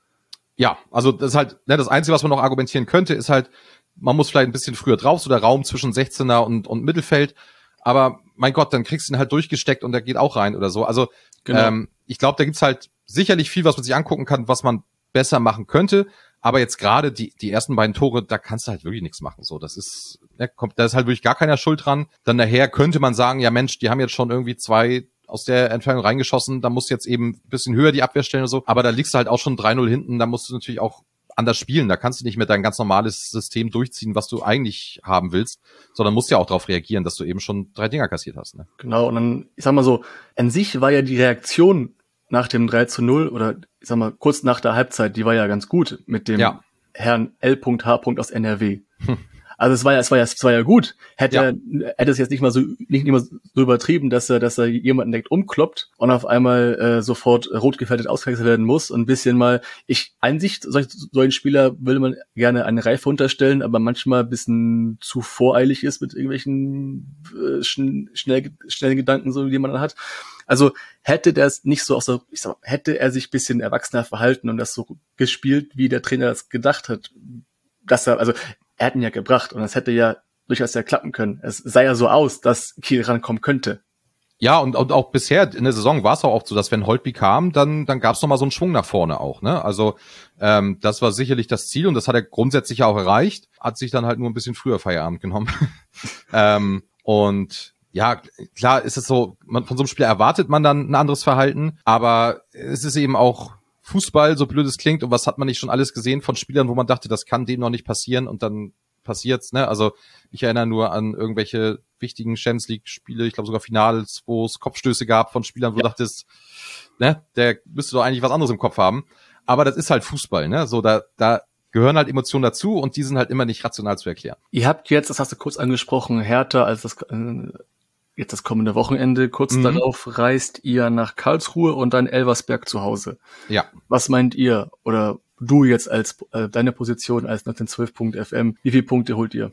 [SPEAKER 2] Ja, also das ist halt, ne, das Einzige, was man noch argumentieren könnte, ist halt, man muss vielleicht ein bisschen früher drauf, so der Raum zwischen 16er und, und Mittelfeld. Aber mein Gott, dann kriegst du ihn halt durchgesteckt und der geht auch rein oder so. Also genau. ähm, ich glaube, da gibt's halt sicherlich viel, was man sich angucken kann, was man besser machen könnte. Aber jetzt gerade die, die ersten beiden Tore, da kannst du halt wirklich nichts machen. So, das ist, ne, kommt, da ist halt wirklich gar keiner Schuld dran. Dann daher könnte man sagen, ja Mensch, die haben jetzt schon irgendwie zwei aus der Entfernung reingeschossen, da musst du jetzt eben ein bisschen höher die Abwehr stellen und so. Aber da liegst du halt auch schon 3-0 hinten, da musst du natürlich auch anders spielen. Da kannst du nicht mehr dein ganz normales System durchziehen, was du eigentlich haben willst, sondern musst ja auch darauf reagieren, dass du eben schon drei Dinger kassiert hast. Ne?
[SPEAKER 1] Genau, und dann, ich sag mal so, an sich war ja die Reaktion nach dem 3 zu 0 oder ich sag mal kurz nach der Halbzeit, die war ja ganz gut mit dem ja. Herrn L.H. aus NRW. Hm. Also es war ja, es war ja, es war ja gut. Hätte ja. er, hätte es jetzt nicht mal so, nicht immer so übertrieben, dass er, dass er jemanden direkt umkloppt und auf einmal äh, sofort rot gefährdet ausgewechselt werden muss und ein bisschen mal, ich, Einsicht, solch, solchen Spieler will man gerne eine Reife unterstellen, aber manchmal ein bisschen zu voreilig ist mit irgendwelchen äh, schn schnell, schnellen Gedanken, so wie man dann hat. Also hätte der es nicht so aus der, ich sag mal, hätte er sich bisschen erwachsener verhalten und das so gespielt, wie der Trainer das gedacht hat, dass er, also er hat ihn ja gebracht und das hätte ja durchaus ja klappen können. Es sah ja so aus, dass Kiel rankommen könnte.
[SPEAKER 2] Ja, und, und auch bisher in der Saison war es auch oft so, dass wenn Holtby kam, dann, dann gab es nochmal so einen Schwung nach vorne auch. Ne? Also ähm, das war sicherlich das Ziel und das hat er grundsätzlich auch erreicht, hat sich dann halt nur ein bisschen früher Feierabend genommen. ähm, und ja, klar ist es so, man, von so einem Spieler erwartet man dann ein anderes Verhalten, aber es ist eben auch Fußball, so blöd es klingt, und was hat man nicht schon alles gesehen von Spielern, wo man dachte, das kann dem noch nicht passieren und dann passiert's, ne? Also ich erinnere nur an irgendwelche wichtigen Champions League Spiele, ich glaube sogar Finals, wo es Kopfstöße gab von Spielern, wo ja. du dachtest, ne, der müsste doch eigentlich was anderes im Kopf haben. Aber das ist halt Fußball, ne? So da da gehören halt Emotionen dazu und die sind halt immer nicht rational zu erklären.
[SPEAKER 1] Ihr habt jetzt, das hast du kurz angesprochen, härter als das äh, jetzt das kommende Wochenende, kurz mhm. darauf reist ihr nach Karlsruhe und dann Elversberg zu Hause.
[SPEAKER 2] Ja.
[SPEAKER 1] Was meint ihr oder du jetzt als äh, deine Position als 1912.fm, wie viele Punkte holt ihr?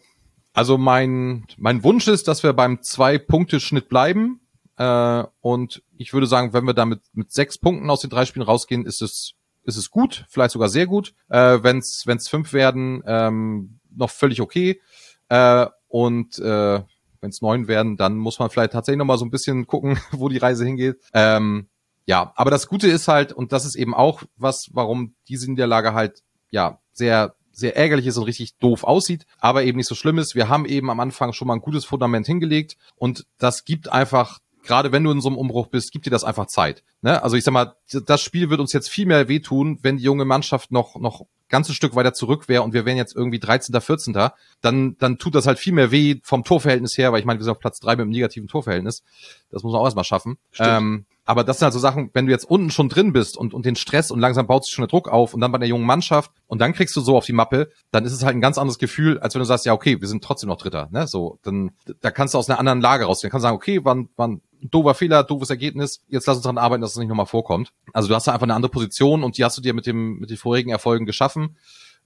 [SPEAKER 2] Also mein, mein Wunsch ist, dass wir beim Zwei-Punkte-Schnitt bleiben. Äh, und ich würde sagen, wenn wir damit mit sechs Punkten aus den drei Spielen rausgehen, ist es, ist es gut, vielleicht sogar sehr gut. Äh, wenn es fünf werden, ähm, noch völlig okay. Äh, und äh, wenn es neun werden, dann muss man vielleicht tatsächlich noch mal so ein bisschen gucken, wo die Reise hingeht. Ähm, ja, aber das Gute ist halt, und das ist eben auch was, warum diese Niederlage halt, ja, sehr, sehr ärgerlich ist und richtig doof aussieht, aber eben nicht so schlimm ist. Wir haben eben am Anfang schon mal ein gutes Fundament hingelegt und das gibt einfach gerade wenn du in so einem Umbruch bist, gibt dir das einfach Zeit. Ne? Also ich sag mal, das Spiel wird uns jetzt viel mehr wehtun, wenn die junge Mannschaft noch, noch ganzes Stück weiter zurück wäre und wir wären jetzt irgendwie 13., 14., dann, dann tut das halt viel mehr weh vom Torverhältnis her, weil ich meine, wir sind auf Platz drei mit einem negativen Torverhältnis. Das muss man auch erstmal schaffen. Ähm, aber das sind halt so Sachen, wenn du jetzt unten schon drin bist und, und den Stress und langsam baut sich schon der Druck auf und dann bei der jungen Mannschaft und dann kriegst du so auf die Mappe, dann ist es halt ein ganz anderes Gefühl, als wenn du sagst, ja, okay, wir sind trotzdem noch Dritter, ne, so, dann, da kannst du aus einer anderen Lage raus. Dann kannst du sagen, okay, wann, wann, doofer Fehler, doofes Ergebnis. Jetzt lass uns daran arbeiten, dass es nicht nochmal vorkommt. Also du hast da einfach eine andere Position und die hast du dir mit dem mit den vorigen Erfolgen geschaffen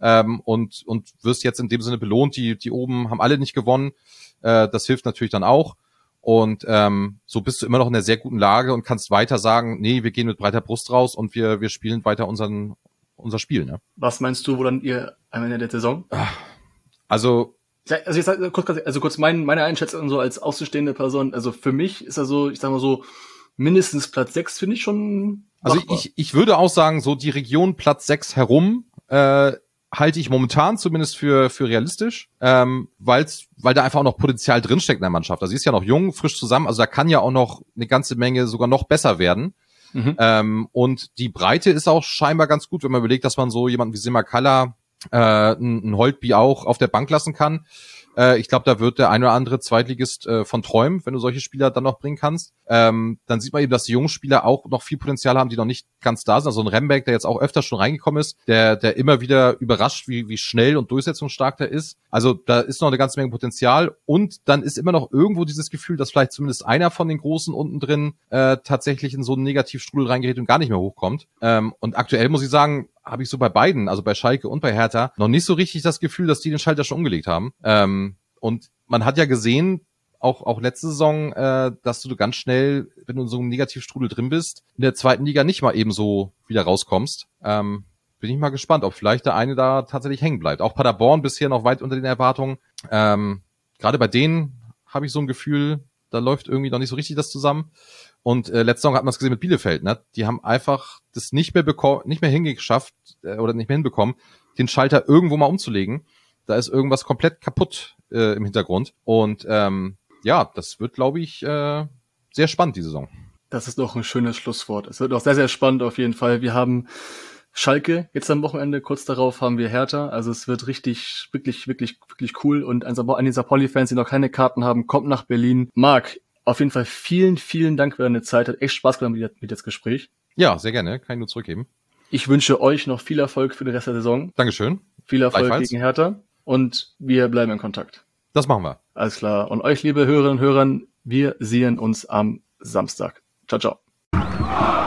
[SPEAKER 2] ähm, und und wirst jetzt in dem Sinne belohnt. Die die oben haben alle nicht gewonnen. Äh, das hilft natürlich dann auch. Und ähm, so bist du immer noch in einer sehr guten Lage und kannst weiter sagen, nee, wir gehen mit breiter Brust raus und wir wir spielen weiter unseren unser Spiel. Ne?
[SPEAKER 1] Was meinst du, wo dann ihr am Ende der Saison?
[SPEAKER 2] Also
[SPEAKER 1] also jetzt kurz, also kurz mein, meine Einschätzung so als außenstehende Person. Also für mich ist er so, ich sag mal so, mindestens Platz sechs finde ich schon.
[SPEAKER 2] Also ich, ich würde auch sagen, so die Region Platz sechs herum äh, halte ich momentan zumindest für für realistisch, ähm, weil's, weil da einfach auch noch Potenzial drinsteckt in der Mannschaft. Also sie ist ja noch jung, frisch zusammen, also da kann ja auch noch eine ganze Menge sogar noch besser werden. Mhm. Ähm, und die Breite ist auch scheinbar ganz gut, wenn man überlegt, dass man so jemanden wie Simakala äh, ein Holtby auch auf der Bank lassen kann. Äh, ich glaube, da wird der ein oder andere Zweitligist äh, von träumen, wenn du solche Spieler dann noch bringen kannst. Ähm, dann sieht man eben, dass die jungen Spieler auch noch viel Potenzial haben, die noch nicht ganz da sind. Also ein Rembeck, der jetzt auch öfter schon reingekommen ist, der, der immer wieder überrascht, wie, wie schnell und durchsetzungsstark der ist. Also da ist noch eine ganze Menge Potenzial und dann ist immer noch irgendwo dieses Gefühl, dass vielleicht zumindest einer von den Großen unten drin äh, tatsächlich in so einen Negativstrudel reingerät und gar nicht mehr hochkommt. Ähm, und aktuell muss ich sagen, habe ich so bei beiden, also bei Schalke und bei Hertha, noch nicht so richtig das Gefühl, dass die den Schalter schon umgelegt haben. Ähm, und man hat ja gesehen, auch, auch letzte Saison, äh, dass du ganz schnell, wenn du in so einem Negativstrudel drin bist, in der zweiten Liga nicht mal eben so wieder rauskommst. Ähm, bin ich mal gespannt, ob vielleicht der eine da tatsächlich hängen bleibt. Auch Paderborn bisher noch weit unter den Erwartungen. Ähm, Gerade bei denen habe ich so ein Gefühl, da läuft irgendwie noch nicht so richtig das zusammen. Und äh, letzte Saison hat man es gesehen mit Bielefeld, ne? Die haben einfach das nicht mehr bekommen, nicht mehr hingeschafft äh, oder nicht mehr hinbekommen, den Schalter irgendwo mal umzulegen. Da ist irgendwas komplett kaputt äh, im Hintergrund. Und ähm, ja, das wird, glaube ich, äh, sehr spannend, die Saison.
[SPEAKER 1] Das ist doch ein schönes Schlusswort. Es wird auch sehr, sehr spannend auf jeden Fall. Wir haben Schalke jetzt am Wochenende, kurz darauf haben wir Hertha. Also es wird richtig, wirklich, wirklich, wirklich cool. Und an die Sapoli-Fans, die noch keine Karten haben, kommt nach Berlin. Marc, auf jeden Fall vielen, vielen Dank für deine Zeit. Hat echt Spaß gemacht mit, mit das Gespräch.
[SPEAKER 2] Ja, sehr gerne. Kann ich nur zurückgeben.
[SPEAKER 1] Ich wünsche euch noch viel Erfolg für den Rest der Saison.
[SPEAKER 2] Dankeschön.
[SPEAKER 1] Viel Erfolg gegen Hertha. Und wir bleiben in Kontakt.
[SPEAKER 2] Das machen wir.
[SPEAKER 1] Alles klar. Und euch, liebe Hörerinnen und Hörer, wir sehen uns am Samstag. Ciao, ciao.